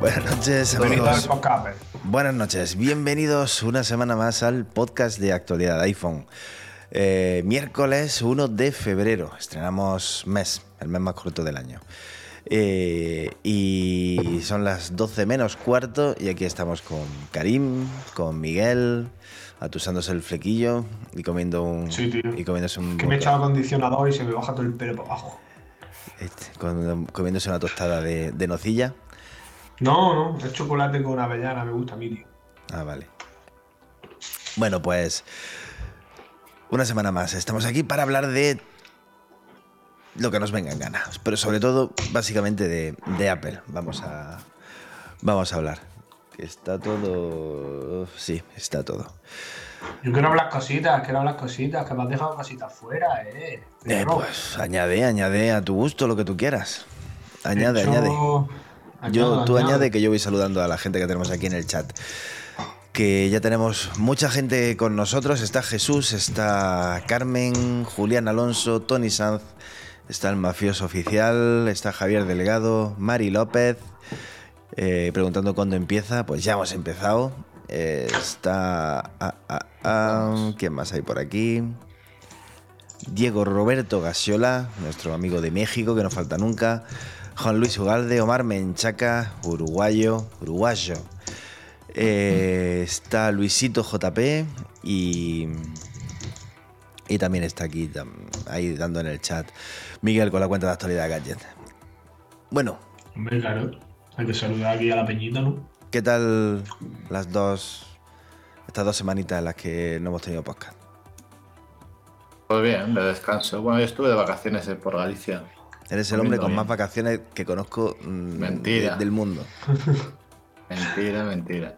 Buenas noches, amigos. Buenas noches, bienvenidos una semana más al podcast de actualidad de iPhone. Eh, miércoles 1 de febrero, estrenamos mes, el mes más corto del año. Eh, y son las 12 menos cuarto y aquí estamos con Karim, con Miguel, atusándose el flequillo y comiendo un... Sí, tío. Y comiéndose un... Que me he echado acondicionador y se me baja todo el pelo para abajo. este, con- comiéndose una tostada de, de nocilla. No, no, es chocolate con avellana, me gusta a mí, tío. Ah, vale. Bueno, pues una semana más. Estamos aquí para hablar de lo que nos venga en gana. Pero sobre todo, básicamente, de, de Apple. Vamos a, vamos a hablar. Está todo... Sí, está todo. Yo quiero hablar cositas, quiero hablar cositas, que me has dejado cositas fuera, eh. Eh, pues añade, añade a tu gusto lo que tú quieras. Añade, hecho- añade. Yo, añado, tú añado. añade que yo voy saludando a la gente que tenemos aquí en el chat. Que ya tenemos mucha gente con nosotros. Está Jesús, está Carmen, Julián Alonso, Tony Sanz, está el mafioso oficial, está Javier Delgado, Mari López. eh, preguntando cuándo empieza. Pues ya hemos empezado. Eh, está. ah, ah, ah, ¿Quién más hay por aquí? Diego Roberto Gasiola, nuestro amigo de México, que no falta nunca. Juan Luis Ugalde, Omar Menchaca, uruguayo, uruguayo. Eh, está Luisito JP y. Y también está aquí, tam- ahí dando en el chat, Miguel con la cuenta de actualidad Gadget. Bueno, Hombre, claro. Hay que saludar aquí a la peñita, ¿no? ¿qué tal las dos. Estas dos semanitas en las que no hemos tenido podcast? Pues bien, de descanso. Bueno, yo estuve de vacaciones eh, por Galicia. Eres el hombre con bien. más vacaciones que conozco mm, Mentira. de- del mundo. Mentira, mentira.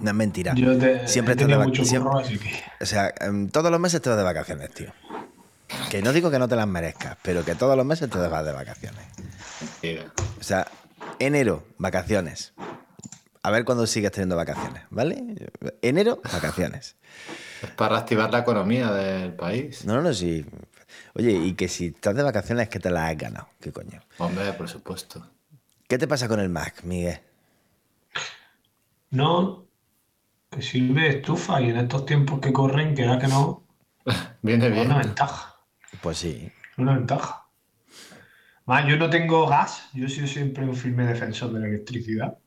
No es mentira. Yo te, Siempre he estás de tenido vac- mucho siempre- curro, así que... O sea, em, todos los meses te vas de vacaciones, tío. Que no digo que no te las merezcas, pero que todos los meses te vas de vacaciones. Mentira. O sea, enero, vacaciones. A ver cuándo sigues teniendo vacaciones, ¿vale? Enero, vacaciones. Es para reactivar la economía del país. No, no, no, sí. Oye, y que si estás de vacaciones es que te las has ganado. ¿Qué coño? Hombre, por supuesto. ¿Qué te pasa con el Mac, Miguel? No, que sirve de estufa y en estos tiempos que corren, que era que no, Viene es bien. una ventaja. Pues sí. Una ventaja. Más, yo no tengo gas, yo he sido siempre un firme defensor de la electricidad.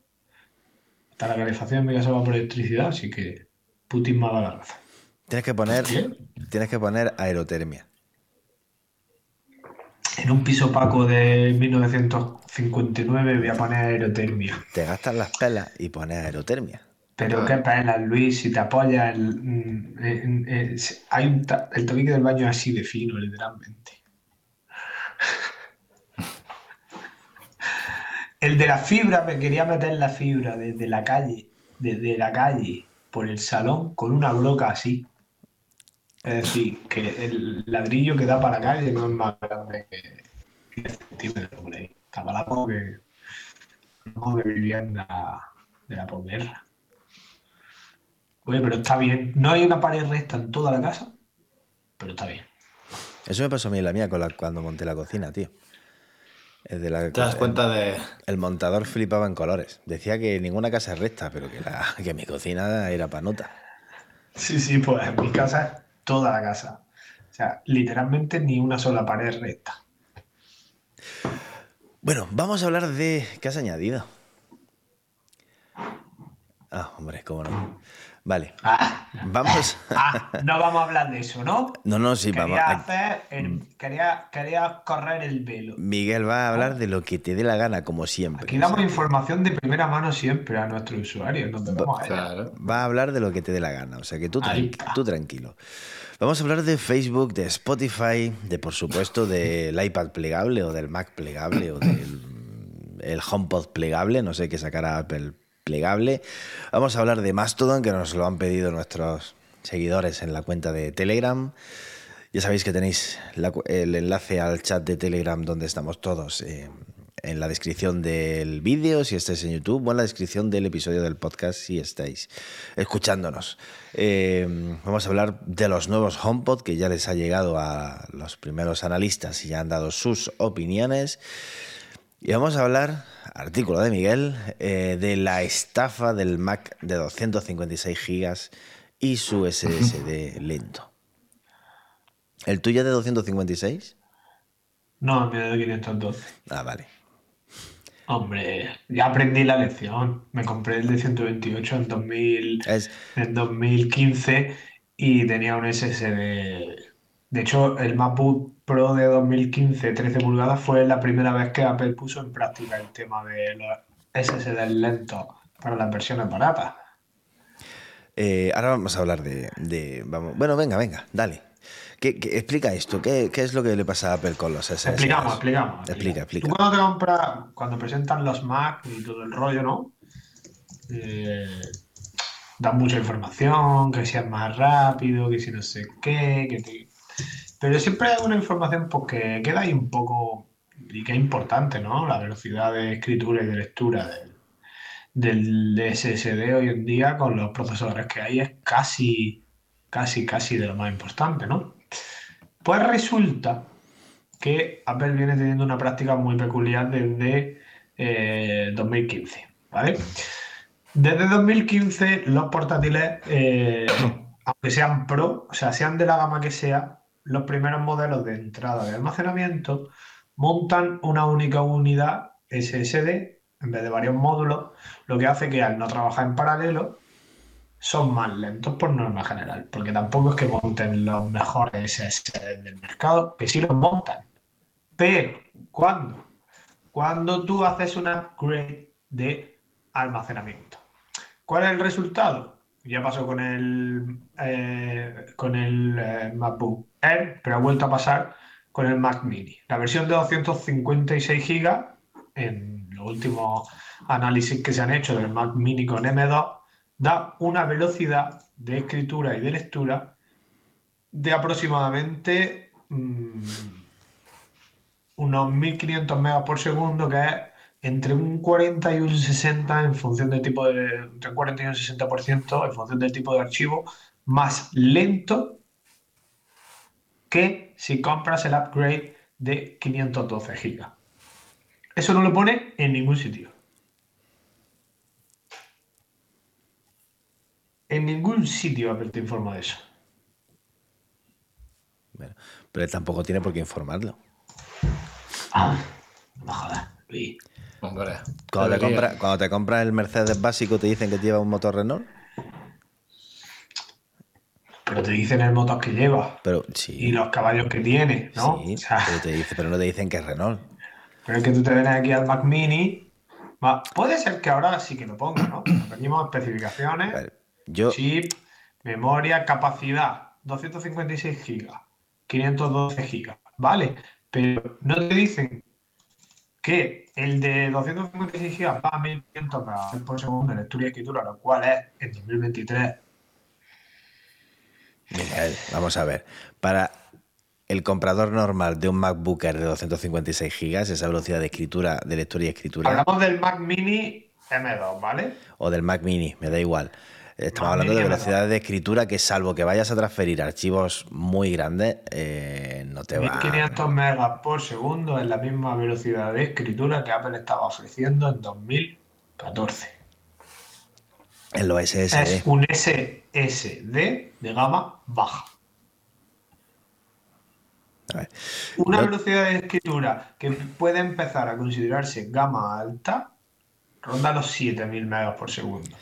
Hasta la calefacción en mi casa va por electricidad, así que Putin me ha dado la razón. Tienes que poner, tienes que poner aerotermia. En un piso opaco de 1959 voy a poner aerotermia. Te gastas las pelas y pones aerotermia. Pero qué pena, Luis, si te apoyas, el, mm, en- en- se- hay un ta- el tabique del baño es así de fino, literalmente. El de la fibra, me quería meter la fibra desde la calle, desde la calle, por el salón, con una broca así. Es decir, que el ladrillo que da para la calle no es más grande que 10 centímetros por ahí. Estaba la que, como que vivienda de la posguerra. Oye, pero está bien. No hay una pared recta en toda la casa, pero está bien. Eso me pasó a mí en la mía con la- cuando monté la cocina, tío. Es de la, Te das cuenta de. El montador flipaba en colores. Decía que ninguna casa es recta, pero que, la, que mi cocina era panota. Sí, sí, pues en mi casa toda la casa. O sea, literalmente ni una sola pared recta. Bueno, vamos a hablar de... ¿Qué has añadido? Ah, hombre, cómo no. Vale, Ah, vamos... ah, no vamos a hablar de eso, ¿no? No, no, sí, quería vamos. a- hacer el- quería, quería correr el velo. Miguel va a hablar de lo que te dé la gana, como siempre. Aquí damos información de primera mano siempre a nuestros usuarios. Nos debemos a. Claro. Va a hablar de lo que te dé la gana, o sea que tú, Ahí tranqui- está. tú tranquilo. Vamos a hablar de Facebook, de Spotify, de por supuesto del iPad plegable o del Mac plegable o del el HomePod plegable, no sé qué sacará Apple plegable. Vamos a hablar de Mastodon, que nos lo han pedido nuestros seguidores en la cuenta de Telegram. Ya sabéis que tenéis el enlace al chat de Telegram donde estamos todos eh, en la descripción del vídeo si estáis en YouTube o en la descripción del episodio del podcast si estáis escuchándonos. Eh, vamos a hablar de los nuevos HomePod que ya les ha llegado a los primeros analistas y ya han dado sus opiniones. Y vamos a hablar, artículo de Miguel, eh, de la estafa del Mac de 256 gigas y su SSD lento. ¿El tuyo es de 256? No, me de 512. Ah, vale. Hombre, ya aprendí la lección. Me compré el de 128 en, 2000, Es, en 2015 y tenía un SSD. De hecho, el MacBook Pro de 2015, 13 pulgadas, fue la primera vez que Apple puso en práctica el tema de los SSD lentos para las versiones baratas. eh, ahora vamos a hablar de... de- vamos, bueno, venga, venga, dale. ¿Qué, qué- explica esto. ¿Qué, qué es lo que le pasa a Apple con los SSD? Explicamos, explicamos. Explica, explica. Tú cuando te compras, cuando presentan los Mac y todo el rollo, ¿no? Eh, dan mucha información, que si es más rápido, que si no sé qué, que te- Pero siempre hay una información pues, que queda ahí un poco, y que es importante, ¿no? La velocidad de escritura y de lectura del, del SSD hoy en día con los procesadores que hay es casi, casi, casi de lo más importante, ¿no? Pues resulta que Apple viene teniendo una práctica muy peculiar desde eh, 2015, ¿vale? Desde 2015 los portátiles, eh, aunque sean Pro, o sea, sean de la gama que sea, los primeros modelos de entrada de almacenamiento montan una única unidad SSD en vez de varios módulos, lo que hace que al no trabajar en paralelo son más lentos por norma general, porque tampoco es que monten los mejores SSD del mercado, que sí los montan. Pero, ¿cuándo? Cuando tú haces un upgrade de almacenamiento. ¿Cuál es el resultado? Ya pasó con el, eh, con el eh, MacBook Air, pero ha vuelto a pasar con el Mac Mini. La versión de 256 GB, en los últimos análisis que se han hecho del Mac Mini con M2, da una velocidad de escritura y de lectura de aproximadamente mm, unos 1500 megas por segundo, que es entre un 40 y un 60 en función del tipo de, entre un 40 y un 60% en función del tipo de archivo, más lento que si compras el upgrade de 512 gigas. Eso no lo pone en ningún sitio. En ningún sitio Apple te informa de eso. Bueno, pero él tampoco tiene por qué informarlo. Ah, no me jodas, Luis. Hombre, Cuando te, debería. compra- cuando te compras el Mercedes básico te dicen que lleva un motor Renault. Pero te dicen el motor que lleva Pero y los caballos que tiene, ¿no? sí, O sea, pero, te dice, pero no te dicen que es Renault. pero es que tú te vienes aquí al Mac Mini. va, Puede ser que ahora sí que lo ponga, ¿no? Venimos especificaciones, A ver, yo, chip, memoria, capacidad, 256 gigas, 512 gigas, ¿vale? Pero no te dicen que el de 256 gigas va a 1500 megas por segundo en lectura y escritura, lo cual es en 2023 Miguel, vamos a ver. Para el comprador normal de un MacBook Air de 256 gigas, esa velocidad de escritura, de lectura y escritura, Hablamos del Mac Mini M2, ¿vale? o del Mac Mini, me da igual. Estamos hablando de es velocidad de escritura que salvo que vayas a transferir archivos muy grandes, eh, no te va 1500 megas por segundo es la misma velocidad de escritura que Apple estaba ofreciendo en 2014. en los SSD. Es un SSD de gama baja. A ver, Una Yo- velocidad de escritura que puede empezar a considerarse gama alta ronda los 7000 megas por segundo.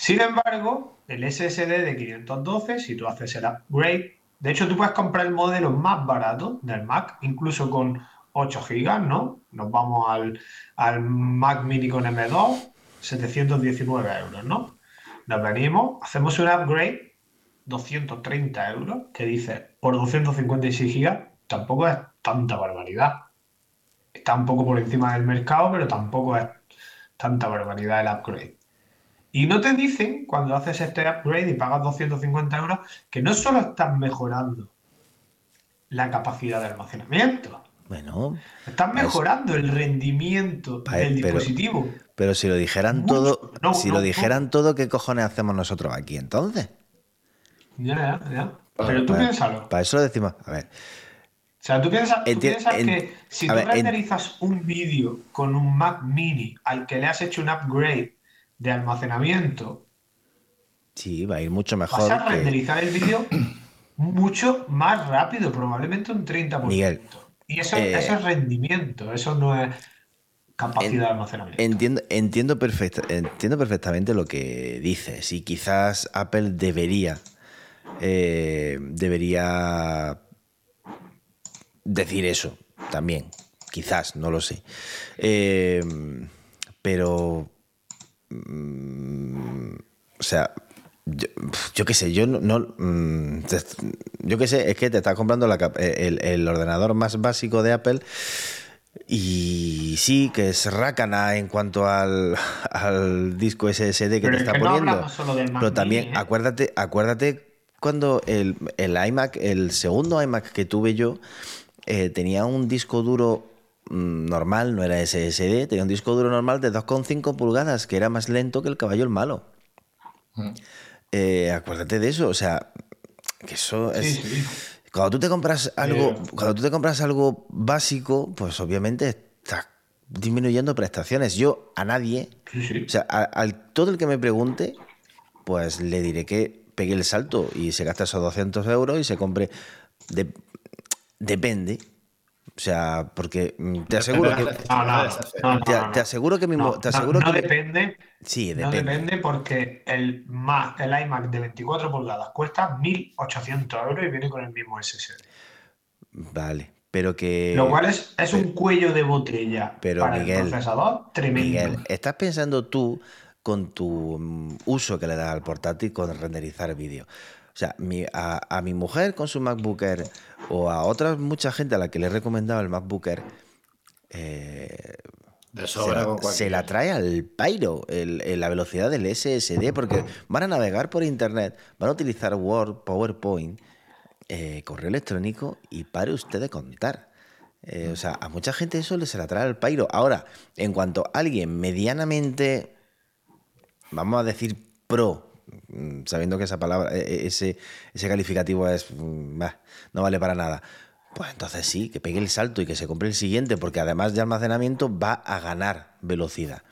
Sin embargo, el SSD de 512, si tú haces el upgrade, de hecho tú puedes comprar el modelo más barato del Mac, incluso con 8 GB, ¿no? Nos vamos al, al Mac Mini con M2, 719 euros, ¿no? Nos venimos, hacemos un upgrade, 230 euros, que dice por 256 GB, tampoco es tanta barbaridad. Está un poco por encima del mercado, pero tampoco es tanta barbaridad el upgrade. Y no te dicen, cuando haces este upgrade y pagas 250 euros, que no solo estás mejorando la capacidad de almacenamiento. Bueno, Están Pues- mejorando el rendimiento del pero- dispositivo. pero si lo dijeran Mucho. todo, No, si no, lo no. dijeran todo, ¿qué cojones hacemos nosotros aquí entonces? Ya, ya, ya. Pero tú Para, piénsalo. para eso lo decimos. A ver, O sea, tú piensas, tú Enti- piensas en- que si tú ver, en- renderizas un vídeo con un Mac mini al que le has hecho un upgrade de almacenamiento, sí, va a ir mucho vas mejor a que. renderizar el vídeo mucho más rápido, probablemente un 30%. Miguel, y eso, eh, eso es rendimiento, eso no es capacidad de almacenamiento. Entiendo, entiendo, perfecta- entiendo perfectamente lo que dices y quizás Apple debería eh, debería decir eso también, quizás, no lo sé. Eh, pero, mm, o sea, yo, yo qué sé, yo no, no, mm, te- yo qué sé, es que te estás comprando la cap- el, el ordenador más básico de Apple y sí, que es rácana en cuanto al, al disco SSD que Pero te es está que no poniendo. solo del Pero también mini, ¿eh? acuérdate, acuérdate cuando el, el iMac, el segundo iMac que tuve yo, eh, tenía un disco duro normal, no era SSD, tenía un disco duro normal de 2,5 pulgadas, que era más lento que el caballo el malo. Mm. Eh, acuérdate de eso, o sea, que eso es... Sí. Cuando tú te compras algo, Eh, cuando tú te compras algo básico, pues obviamente estás disminuyendo prestaciones. Yo a nadie, Sí, o sea, a, al- todo el que me pregunte, pues le diré que pegue el salto y se gasta esos 200 euros y se compre. de- depende. O sea, porque mm, te aseguro que. No, no, no, no, Te, no, no. te aseguro que mi. mo- No, te no, aseguro no que mi- depende, Sí, no depende. depende porque el, Mac, el iMac de 24 pulgadas cuesta 1.800 euros y viene con el mismo SSD. Vale. Pero que. Lo cual es, es un cuello de botella pero, para Miguel, el procesador tremendo. Miguel, ¿estás pensando tú con tu mm, uso que le das al portátil con renderizar vídeo? O sea, mi- a, a mi mujer con su MacBook Air o a otra mucha gente a la que le he recomendado el MacBook Air, eh, De se, sobra la, con se la trae al pairo el- el- la velocidad del SSD porque van a navegar por internet, van a utilizar Word, PowerPoint, eh, correo electrónico y pare usted de contar. Eh, o sea, a mucha gente eso le se la trae al pairo. Ahora, en cuanto a alguien medianamente, vamos a decir pro, sabiendo que esa palabra, eh, eh, ese, ese calificativo es, mm, bah, no vale para nada. Pues entonces sí, que pegue el salto y que se compre el siguiente, porque además de almacenamiento va a ganar velocidad.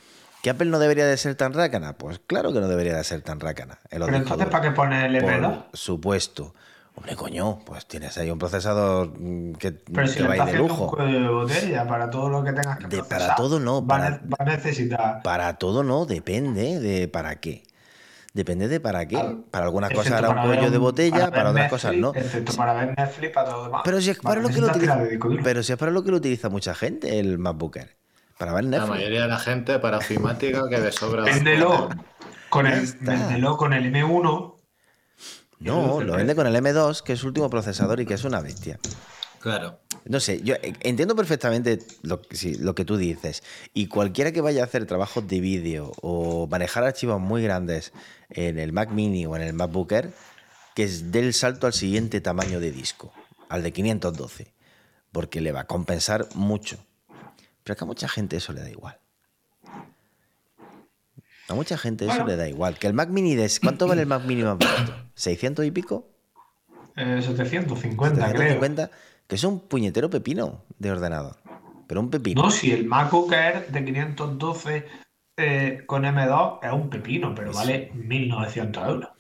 ¿Que Apple no debería de ser tan rácana? Pues claro que no debería de ser tan rácana. los Pero entonces. ¿para qué pones el M2? Por supuesto. Hombre, coño, pues tienes ahí un procesador mm, que Pero si te va a ir de un lujo. de botella para todo lo que tengas que De- procesar, para todo no, para- va a necesitar. Para todo no, depende de para qué. Depende de para qué. Para algunas cosas hará un cuello de botella, para otras Netflix, cosas no. Excepto para ver Netflix, para todo lo demás. Pero si es para lo que lo utiliza, tirar de disco duro. pero si es para lo que lo utiliza mucha gente el MacBook Air. Para ver La Netflix. mayoría de la gente para ofimática que de sobra. Véndelo con el, véndelo con el M1. No, lo vende con el M2, que es su último procesador y que es una bestia. Claro. No sé, yo eh, entiendo perfectamente lo, sí, lo que tú dices. Y cualquiera que vaya a hacer trabajos de vídeo o manejar archivos muy grandes en el Mac Mini o en el MacBook Air, que dé el salto al siguiente tamaño de disco, al de 512, porque le va a compensar mucho. Pero es que a mucha gente eso le da igual. A mucha gente eso Bueno. le da igual. Que el Mac Mini, de, ¿cuánto vale el Mac Mini más barato? ¿600 y pico? eh, 750, creo. 750, que es un puñetero pepino de ordenador. Pero un pepino. No, si el MacBook Air de 512 eh, con M2 es un pepino, pero vale 1.900 euros.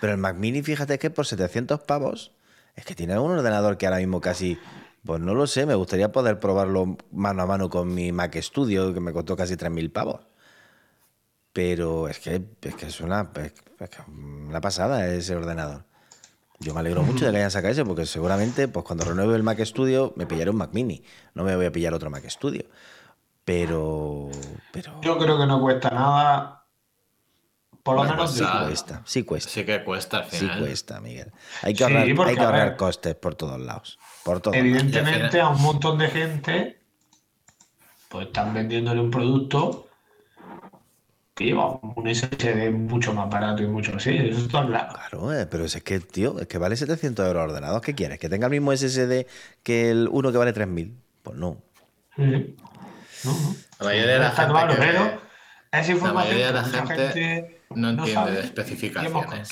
Pero el Mac Mini, fíjate que por 700 pavos, es que tiene un ordenador que ahora mismo casi, pues no lo sé, me gustaría poder probarlo mano a mano con mi Mac Studio, que me costó casi 3.000 pavos. Pero es que es, que es una, es que es una pasada ese ordenador. Yo me alegro mucho de que hayan sacado ese, porque seguramente pues cuando renueve el Mac Studio me pillaré un Mac Mini. No me voy a pillar otro Mac Studio. Pero. Pero. Yo creo que no cuesta nada. Por lo No menos. Sí cuesta, sí cuesta. Sí que cuesta al Sí final. cuesta, Miguel. Hay que Sí, ahorrar, porque, hay que ahorrar ver, costes por todos lados. Por todos lados. Evidentemente a un montón de gente pues están vendiéndole un producto que lleva un SSD mucho más barato y mucho así, eso está claro. Claro, eh, pero es que, tío, es que vale 700 euros ordenado. ¿Qué quieres? ¿Que tenga el mismo SSD que el uno que vale 3000? Pues no. Sí. No, no. La mayoría de la Está gente claro, que pero ve- esa información mayoría de la que gente no entiende sabe de especificaciones.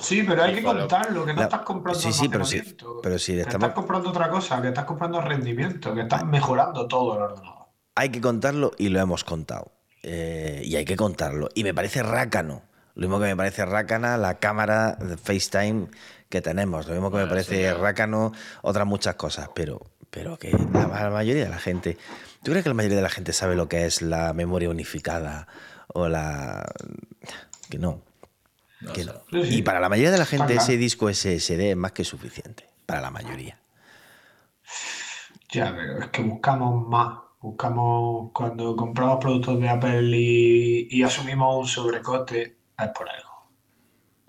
Sí, pero hay que con lo- contarlo, que no La- estás comprando sí, sí, pero sí- pero si que estamos- estás comprando otra cosa, que estás comprando rendimiento, que estás mejorando todo el ordenador. Hay que contarlo y lo hemos contado. Eh, y hay que contarlo. Y me parece rácano. Lo mismo que me parece rácana la cámara de FaceTime que tenemos. Lo mismo que me Bueno, eso parece rácano otras muchas cosas. Pero, pero que la, la mayoría de la gente. ¿Tú crees que la mayoría de la gente sabe lo que es la memoria unificada? O la. Que no. No que no. Sí, sí. Y para la mayoría de la gente ese disco SSD es más que suficiente. Para la mayoría. Ya, pero es que buscamos más. Buscamos cuando compramos productos de Apple y, y asumimos un sobrecoste, es por algo.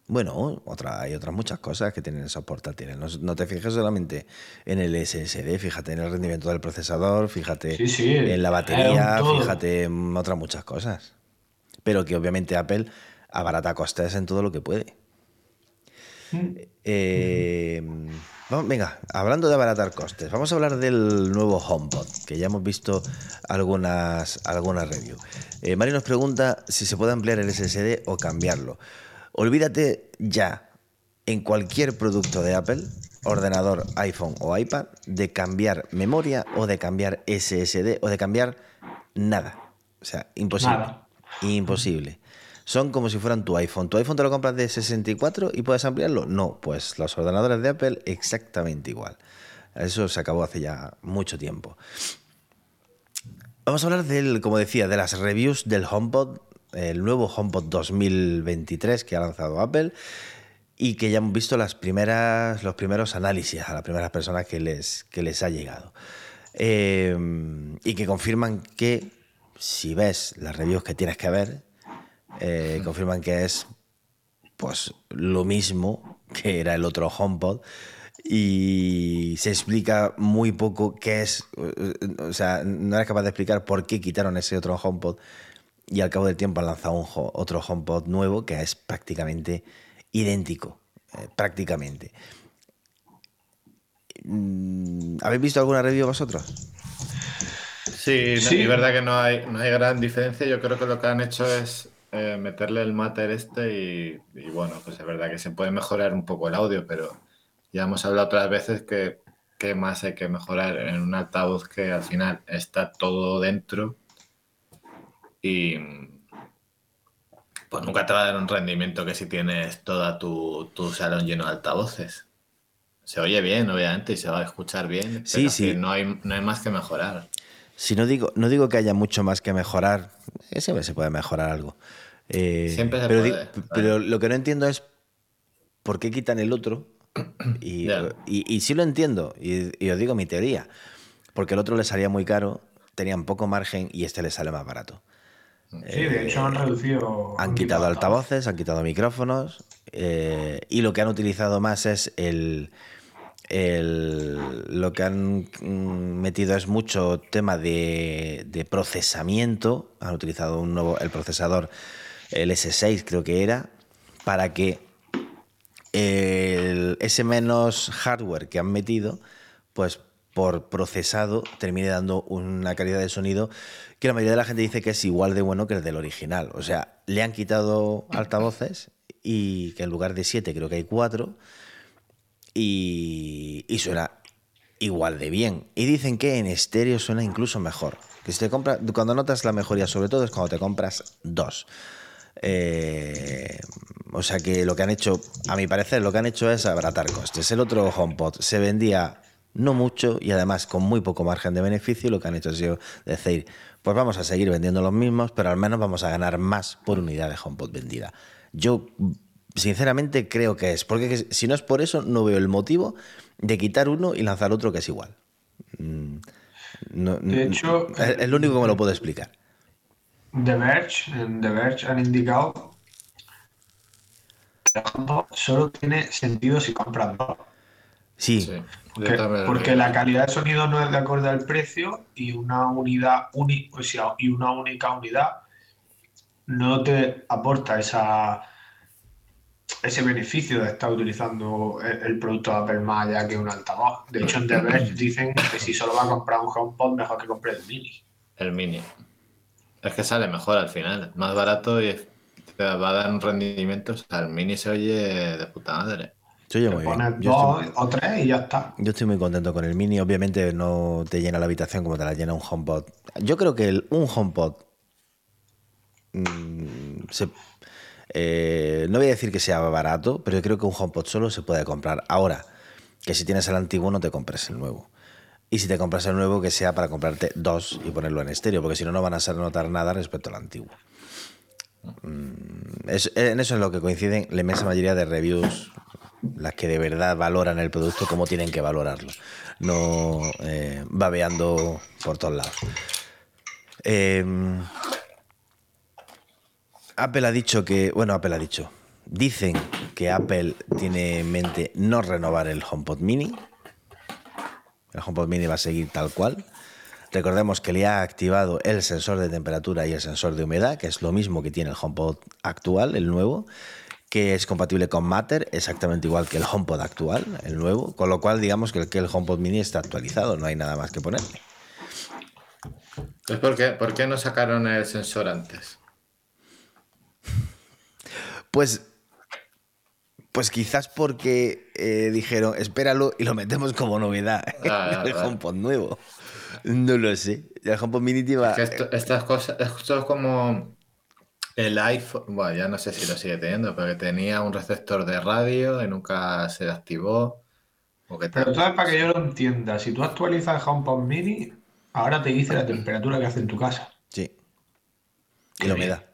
Bueno, otra, hay otras muchas cosas que tienen esos portátiles. No, no te fijes solamente en el SSD, fíjate en el rendimiento del procesador, fíjate Sí, sí, en la batería, fíjate en otras muchas cosas. Pero que obviamente Apple abarata costes en todo lo que puede. Eh, vamos, venga, hablando de abaratar costes, vamos a hablar del nuevo HomePod, que ya hemos visto algunas, algunas reviews. Eh, Mario nos pregunta si se puede ampliar el SSD o cambiarlo. Olvídate ya, en cualquier producto de Apple, ordenador, iPhone o iPad, de cambiar memoria o de cambiar SSD o de cambiar nada. O sea, imposible. Nada. Imposible. Son como si fueran tu iPhone. ¿Tu iPhone te lo compras de 64 y puedes ampliarlo? No, pues los ordenadores de Apple exactamente igual. Eso se acabó hace ya mucho tiempo. Vamos a hablar del, como decía, de las reviews del HomePod, el nuevo HomePod 2023 que ha lanzado Apple y que ya hemos visto las primeras, los primeros análisis a las primeras personas que les, que les ha llegado. Eh, y que confirman que si ves las reviews que tienes que ver, eh, confirman que es pues lo mismo que era el otro HomePod y se explica muy poco qué es, o sea, no eres capaz de explicar por qué quitaron ese otro HomePod y al cabo del tiempo han lanzado un ho- otro HomePod nuevo que es prácticamente idéntico, eh, prácticamente. Mm, ¿Habéis visto alguna review vosotros? Sí, Sí. y es verdad que no hay, no hay gran diferencia. Yo creo que lo que han hecho es eh, meterle el Matter este y, y bueno, pues es verdad que se puede mejorar un poco el audio, pero ya hemos hablado otras veces que qué más hay que mejorar en un altavoz que al final está todo dentro y pues nunca te va a dar un rendimiento que si tienes toda tu, tu salón lleno de altavoces. Se oye bien, obviamente, y se va a escuchar bien, pero Sí, es sí. no hay, no hay más que mejorar. Si no digo, no digo que haya mucho más que mejorar, siempre se puede mejorar algo. Eh, Siempre se pero, puede, pero lo que no entiendo es por qué quitan el otro. Y, y, y sí lo entiendo, y, y os digo mi teoría. Porque el otro le salía muy caro, tenían poco margen y este le sale más barato. Sí, de hecho han reducido. Han quitado altavoces, han quitado micrófonos eh, y lo que han utilizado más es el, el- lo que han mm, metido es mucho tema de, de procesamiento. Han utilizado un nuevo el procesador el S6 creo que era para que el, ese menos hardware que han metido, pues por procesado termine dando una calidad de sonido que la mayoría de la gente dice que es igual de bueno que el del original. O sea, le han quitado altavoces y que en lugar de siete creo que hay cuatro y, suena igual de bien. Y dicen que en estéreo suena incluso mejor. Que si te compras, cuando notas la mejoría sobre todo es cuando te compras dos. Eh, o sea que lo que han hecho, a mi parecer, lo que han hecho es abaratar costes. El otro HomePod se vendía no mucho y además con muy poco margen de beneficio. Lo que han hecho ha sido decir, pues vamos a seguir vendiendo los mismos, pero al menos vamos a ganar más por unidad de HomePod vendida. Yo, sinceramente, creo que es, porque que- si no es por eso, no veo el motivo de quitar uno y lanzar otro que es igual. Mm, no- De hecho, es, es lo único que me lo puedo explicar. The Verge, The Verge han indicado que solo tiene sentido si compras dos. Sí, porque digo. la calidad de sonido no es de acorde al precio y una unidad uni- o sea, y una única unidad no te aporta esa ese beneficio de estar utilizando el, el producto de Apple más allá que un altavoz. De hecho, en The Verge dicen que si solo va a comprar un HomePod, mejor que compre el Mini. El mini. Es que sale mejor al final. Más barato y te va a dar un rendimiento. O sea, el mini se oye de puta madre. Se oye muy bien. Yo dos estoy, o tres y ya está. yo estoy muy contento con el Mini. Obviamente no te llena la habitación como te la llena un HomePod. Yo creo que el, un HomePod mm, se- eh, no voy a decir que sea barato, pero yo creo que un HomePod solo se puede comprar. Ahora, que si tienes el antiguo no te compres el nuevo. Y si te compras el nuevo, que sea para comprarte dos y ponerlo en estéreo, porque si no, no van a notar nada respecto al antiguo. Mm, en eso es lo que coinciden la inmensa mayoría de reviews, las que de verdad valoran el producto como tienen que valorarlo, no eh, babeando por todos lados. Eh, Apple ha dicho que, bueno, Apple ha dicho, dicen que Apple tiene en mente no renovar el HomePod Mini. El HomePod Mini va a seguir tal cual. Recordemos que le ha activado el sensor de temperatura y el sensor de humedad, que es lo mismo que tiene el HomePod actual, el nuevo, que es compatible con Matter, exactamente igual que el HomePod actual, el nuevo, con lo cual digamos que el, HomePod Mini está actualizado, no hay nada más que ponerle. Pues ¿por qué, ¿por qué no sacaron el sensor antes? Pues, pues quizás porque eh, dijeron, espéralo y lo metemos como novedad Ah, en el. HomePod nuevo. No lo sé. El HomePod Mini te iba- Que esto- estas cosas, esto es como el iPhone, bueno, ya no sé si lo sigue teniendo, pero que tenía un receptor de radio y nunca se activó. O que Pero entonces, para que yo lo entienda, si tú actualizas el HomePod Mini, ahora te dice la temperatura que hace en tu casa. Sí. Y la bien. humedad.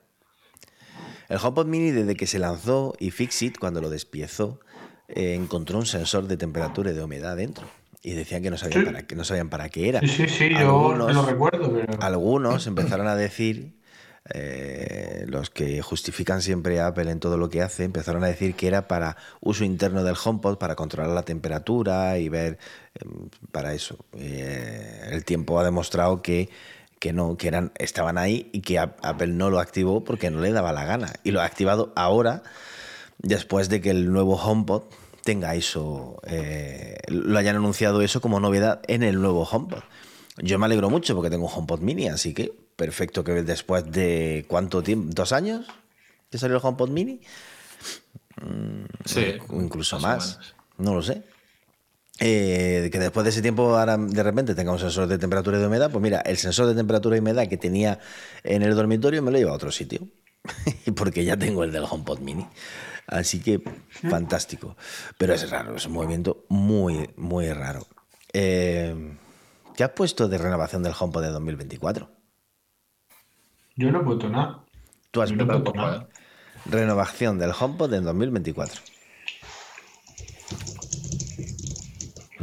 El HomePod Mini, desde que se lanzó y Fixit, cuando lo despiezó, eh, encontró un sensor de temperatura y de humedad dentro. Y decían que no sabían, Sí. para, qué, no sabían para qué era. Sí, sí, sí, yo Algunos- lo recuerdo, pero. Algunos empezaron a decir, eh, los que justifican siempre a Apple en todo lo que hace, empezaron a decir que era para uso interno del HomePod, para controlar la temperatura y ver eh, para eso. Eh, el tiempo ha demostrado que, que no, que eran, estaban ahí y que Apple no lo activó porque no le daba la gana. Y lo ha activado ahora, después de que el nuevo HomePod tenga eso, eh, lo hayan anunciado eso como novedad en el nuevo HomePod. Yo me alegro mucho porque tengo un HomePod mini, así que perfecto que después de cuánto tiempo, dos años que salió el HomePod mini, Sí, o incluso más, no lo sé. Eh, que después de ese tiempo ahora de repente tenga un sensor de temperatura y de humedad, pues mira, el sensor de temperatura y humedad que tenía en el dormitorio me lo llevo a otro sitio, porque ya tengo el del HomePod mini. Así que fantástico. Pero es raro, es un movimiento muy, muy raro. Eh, ¿Qué has puesto de renovación del HomePod de 2024? Yo no he puesto nada. Tú has Yo no he puesto puesto nada. renovación del HomePod en 2024.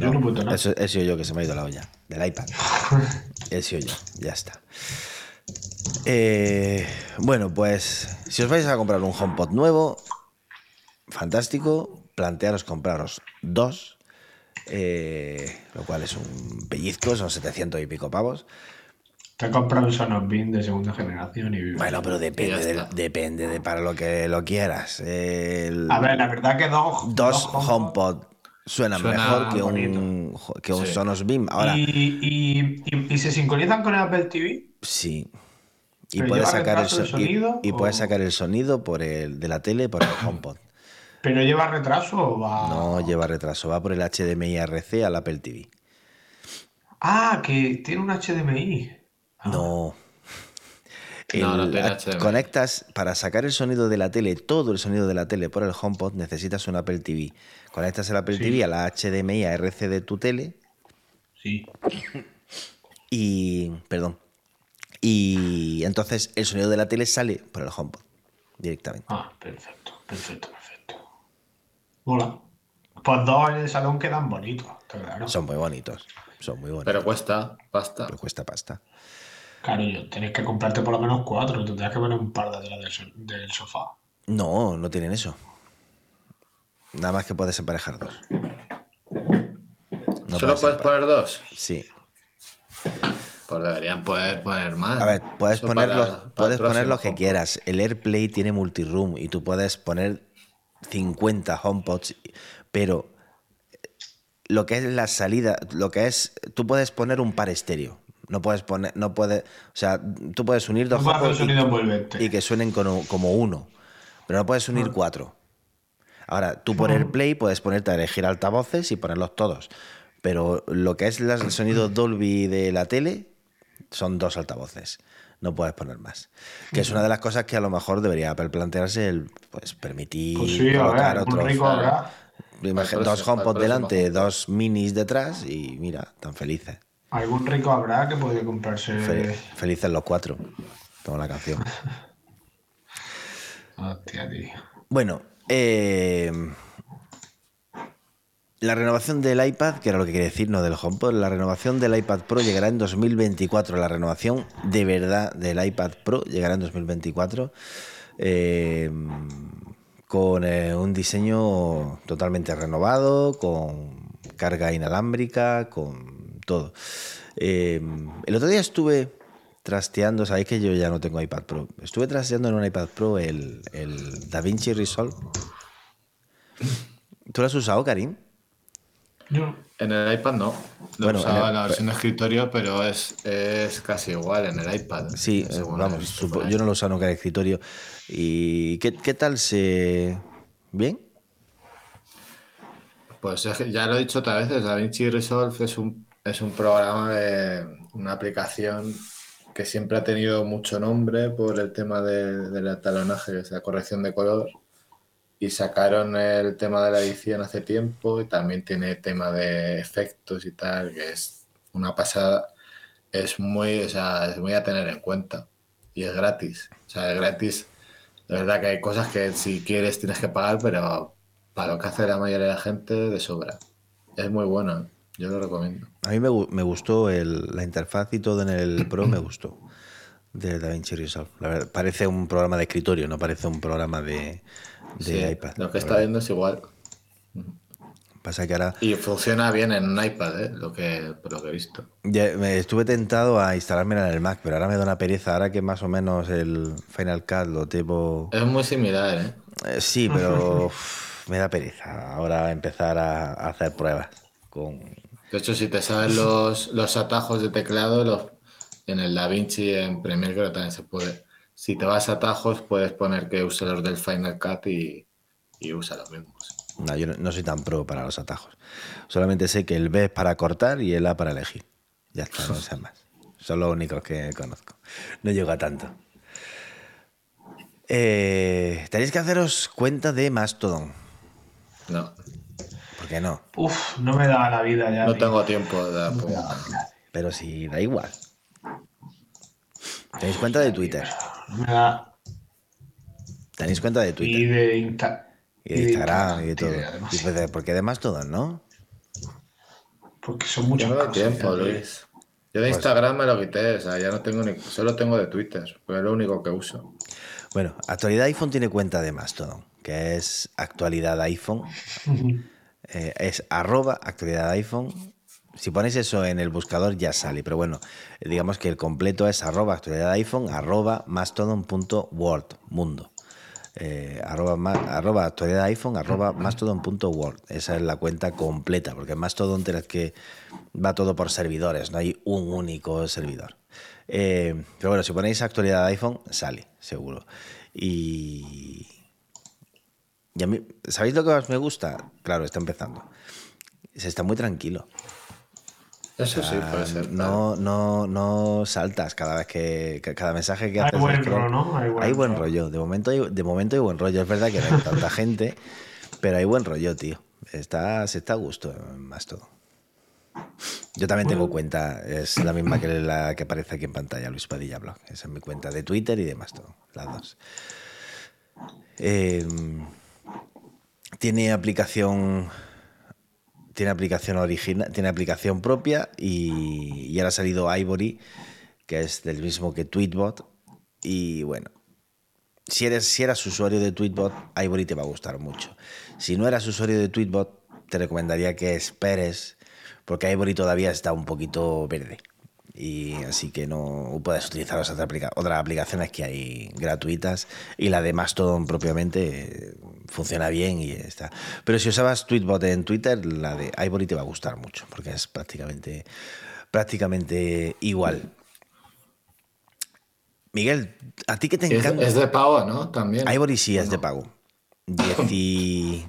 Yo no he puesto nada. Eso he sido yo que se me ha ido la olla. Del iPad. He sido yo. Ya está. Eh, bueno, pues si os vais a comprar un HomePod nuevo, fantástico. Plantearos compraros dos, eh, lo cual es un pellizco, son 700 y pico pavos. Te has comprado un Sonos Beam de segunda generación y Bueno, pero depende, de, depende de para lo que lo quieras. El- A ver, la verdad que dos, dos HomePod HomePod suenan Suena mejor que un, que un Sí. Sonos Beam. Ahora, y, y- y- y se sincronizan con el Apple TV. Sí. Y ¿Pero puedes, sacar el, so- sonido y, puedes sacar el sonido por el de la tele por el HomePod. ¿Pero lleva retraso o va.? No lleva retraso, va por el HDMI RC al Apple TV. Ah, que tiene un HDMI. Ah, No. No, no El- tiene a- HDMI. Conectas para sacar el sonido de la tele, todo el sonido de la tele por el HomePod, necesitas un Apple TV. Conectas el Apple Sí. TV a la HDMI a RC de tu tele Sí. y. Perdón. Y entonces el sonido de la tele sale por el HomePod directamente. Ah, perfecto, perfecto, perfecto. Hola. Pues dos en el salón quedan bonitos, claro. Son muy bonitos. Son muy bonitos. Pero cuesta pasta. pero cuesta pasta. Claro, yo tenés que comprarte por lo menos cuatro, tendrás que poner un par detrás del, so- del sofá. No, no tienen eso. Nada más que puedes emparejar dos. No ¿Solo puedes poner dos? Sí. Pues deberían poder poner más. A ver, puedes Eso poner, para- los- para puedes poner lo que quieras. El AirPlay tiene multiroom y tú puedes poner 50 HomePods, pero lo que es la salida, lo que es, tú puedes poner un par estéreo. No puedes poner, no puedes, o sea, tú puedes unir dos No HomePods y- que suenen como, como uno, pero no puedes unir cuatro. Ahora, tú por AirPlay puedes ponerte a elegir altavoces y ponerlos todos, pero lo que es el sonido Dolby de la tele son dos altavoces. No puedes poner más. Que es una de las cosas que a lo mejor debería Apple plantearse el pues permitir Pues sí, a ver, colocar algún otros rico el dos próximo- HomePod para el próximo delante, dos minis detrás y mira, tan felices. Algún rico habrá que puede comprarse. Fe- felices los cuatro. Como la canción. Hostia, tío. Bueno, eh, la renovación del iPad, que era lo que quería decir, no del HomePod, la renovación del iPad Pro llegará en 2024. La renovación de verdad del iPad Pro llegará en 2024. eh, con eh, un diseño totalmente renovado, con carga inalámbrica, con todo. Eh, el otro día estuve trasteando, sabéis que yo ya no tengo iPad Pro. Estuve trasteando en un iPad Pro el, el DaVinci Resolve. ¿Tú lo has usado, Karim? Yo, En el iPad no. Lo Bueno, usaba en el- la versión de escritorio, pero es, es casi igual en el iPad. Sí, eh, vamos, supo- yo no lo he usado nunca en escritorio. ¿Y qué, qué tal se...? ¿Bien? Pues es que ya lo he dicho otras veces, DaVinci Resolve es un, es un programa de una aplicación que siempre ha tenido mucho nombre por el tema de- del talonaje, que es la corrección de color. Y sacaron el tema de la edición hace tiempo y también tiene tema de efectos y tal, que es una pasada. Es muy, o sea, es muy a tener en cuenta. Y es gratis. O sea, es gratis. De verdad que hay cosas que si quieres tienes que pagar, pero para lo que hace la mayoría de la gente, de sobra. Es muy bueno, ¿eh? Yo lo recomiendo. A mí me, me gustó el- la interfaz y todo en el Pro, me gustó. De DaVinci Resolve. La verdad, parece un programa de escritorio, no parece un programa de, de Sí, iPad. Lo que está verdad. viendo es igual. Pasa que ahora... Y funciona bien en un iPad, ¿eh? lo, que, por lo que he visto. Ya me estuve tentado a instalarme en el Mac, pero ahora me da una pereza. Ahora que más o menos el Final Cut lo tengo... Es muy similar, ¿eh? Eh, sí, pero uf, me da pereza ahora empezar a, a hacer pruebas con... De hecho, si te sabes los, los atajos de teclado, los, en el DaVinci, en Premiere, creo que también se puede. Si te vas a atajos, puedes poner que use los del Final Cut y, y usa los mismos. No, yo no, no soy tan pro para los atajos. Solamente sé que el B es para cortar y el A para elegir. Ya está, no sé más. Son los únicos que conozco. No llego a tanto. Eh, tenéis que haceros cuenta de Mastodon. No, ¿Por qué no? uf, no me da la vida ya. no tío. tengo tiempo de No me da la vida. Pero si da igual. ¿Tenéis cuenta de Twitter? No me da. ¿Tenéis cuenta de Y Twitter? de, Insta- Y de Instagram y de todo. además. Y pues de- ¿Por qué de Mastodon, no? Porque son Yo muchas no tiempo, ya. Luis. Yo de Pues- Instagram me lo quité, o sea, ya no tengo ni, solo tengo de Twitter, pues es lo único que uso. Bueno, Actualidad iPhone tiene cuenta de Mastodon, que es actualidad iPhone. Eh, es arroba actualidad iPhone. Si ponéis eso en el buscador ya sale, pero bueno, digamos que el completo es arroba actualidad iPhone, arroba mastodon.world, mundo. Eh, arroba, arroba actualidad iPhone, arroba. Esa es la cuenta completa, porque Mastodon tenés que va todo por servidores, no hay un único servidor. Eh, pero bueno, si ponéis actualidad iPhone, sale, seguro. Y, y a mí, ¿sabéis lo que más me gusta? Claro, está empezando. Se está muy tranquilo. Eso sí, puede ser. No, no, no saltas cada vez que, cada mensaje que Hay haces. buen rollo, ¿no? Hay buen buen rollo. rollo. De momento, hay, de momento hay buen rollo. Es verdad que no hay tanta gente, pero hay buen rollo, tío. Está, se está a gusto más todo. Yo también tengo cuenta, es la misma que la que aparece aquí en pantalla, Luis Padilla Blog. Esa es mi cuenta de Twitter y de Mastodon, las dos. Eh, tiene aplicación tiene aplicación original, tiene aplicación propia y, y ahora ha salido Ivory, que es del mismo que Tweetbot. Y bueno, si eres, si eras usuario de Tweetbot, Ivory te va a gustar mucho. Si no eras usuario de Tweetbot, te recomendaría que esperes, porque Ivory todavía está un poquito verde. Y así que no puedes utilizar las otras, aplica- otras aplicaciones que hay gratuitas y la de Mastodon propiamente eh, funciona bien y está. Pero si usabas Tweetbot en Twitter, la de Ivory te va a gustar mucho porque es prácticamente, prácticamente igual. Miguel, ¿a ti qué te Es, encanta? es de pago, ¿no? También. Ivory sí es de pago. Dieci-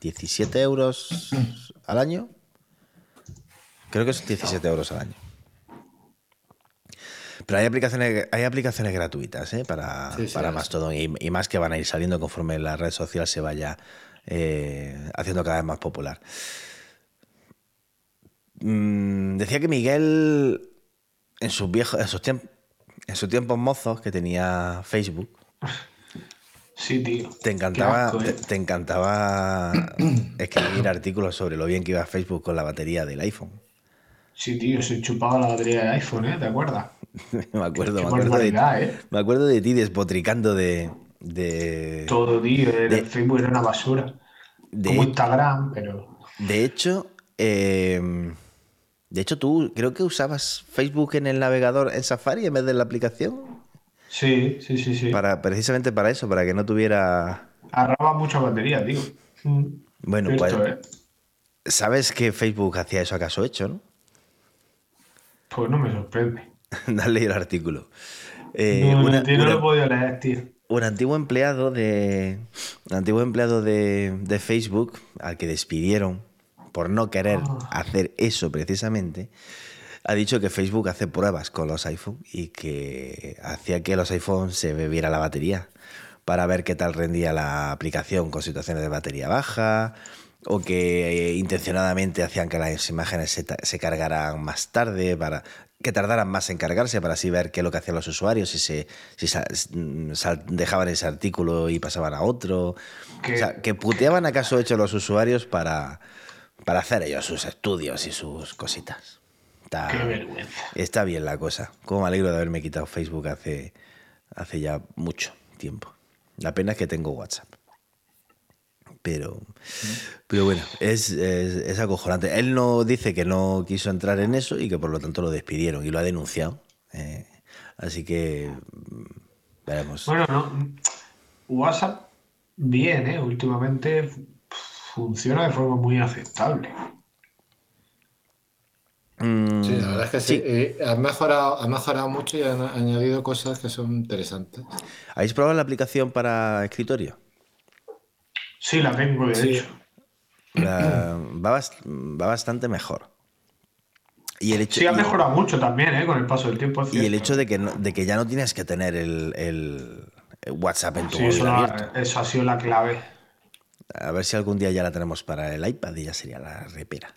17 euros al año. Creo que son 17 euros al año. Pero hay aplicaciones, hay aplicaciones gratuitas ¿eh? para, Sí, sí, para Mastodon y, y más que van a ir saliendo conforme la red social se vaya eh, haciendo cada vez más popular. Mm, decía que Miguel en sus viejos, en sus tiempos, en sus tiempos mozos que tenía Facebook, Sí, tío. te encantaba, asco, te, ¿eh? te encantaba escribir artículos sobre lo bien que iba Facebook con la batería del iPhone. Sí, tío, se chupaba la batería del iPhone, ¿eh? ¿Te acuerdas? me acuerdo, Qué me acuerdo, de, ¿eh? me acuerdo de ti despotricando de, de, Todo, tío. El De- Facebook era una basura. de- Como Instagram, pero. de hecho, eh, de hecho tú creo que usabas Facebook en el navegador en Safari en vez de en la aplicación Sí, sí, sí, sí. para precisamente para eso, para que no tuviera. Agarraba mucha batería, tío. Mm. Bueno, Cierto, pues ¿eh? sabes que Facebook hacía eso acaso hecho, ¿no? Pues no me sorprende. Dale el artículo. Eh, no, una- tío, no una- lo he podido leer, tío. un antiguo empleado de un antiguo empleado de, de Facebook al que despidieron por no querer Ah. hacer eso precisamente ha dicho que Facebook hace pruebas con los iPhone y que hacía que los iPhones se bebiera la batería para ver qué tal rendía la aplicación con situaciones de batería baja o que eh, intencionadamente hacían que las imágenes se, se cargaran más tarde para que tardaran más en cargarse para así ver qué es lo que hacían los usuarios si se si mm, sal- dejaban ese artículo y pasaban a otro. Que- o sea que puteaban acaso hecho los usuarios para para hacer ellos sus estudios y sus cositas. Está, Qué vergüenza. está bien la cosa. Como me alegro de haberme quitado Facebook hace hace ya mucho tiempo. La pena es que tengo WhatsApp pero, pero bueno, es, es, es acojonante. Él no dice que no quiso entrar en eso y que por lo tanto lo despidieron y lo ha denunciado. eh, así que mm, veremos. Bueno, no. WhatsApp, bien, ¿eh? Últimamente funciona de forma muy aceptable. Mm, Sí, la verdad es que sí. Y ha mejorado, ha mejorado mucho y han añadido cosas que son interesantes. ¿Habéis probado la aplicación para escritorio? Sí, la tengo, de Sí. hecho. La- va, bast- va bastante mejor. Y el hecho, Sí, ha y- mejorado mucho también, ¿eh? Con el paso del tiempo. y el hecho de que, no- de que ya no tienes que tener el, el WhatsApp en tu Sí, eso, la- ha sido la clave. A ver si algún día ya la tenemos para el iPad y ya sería la repera.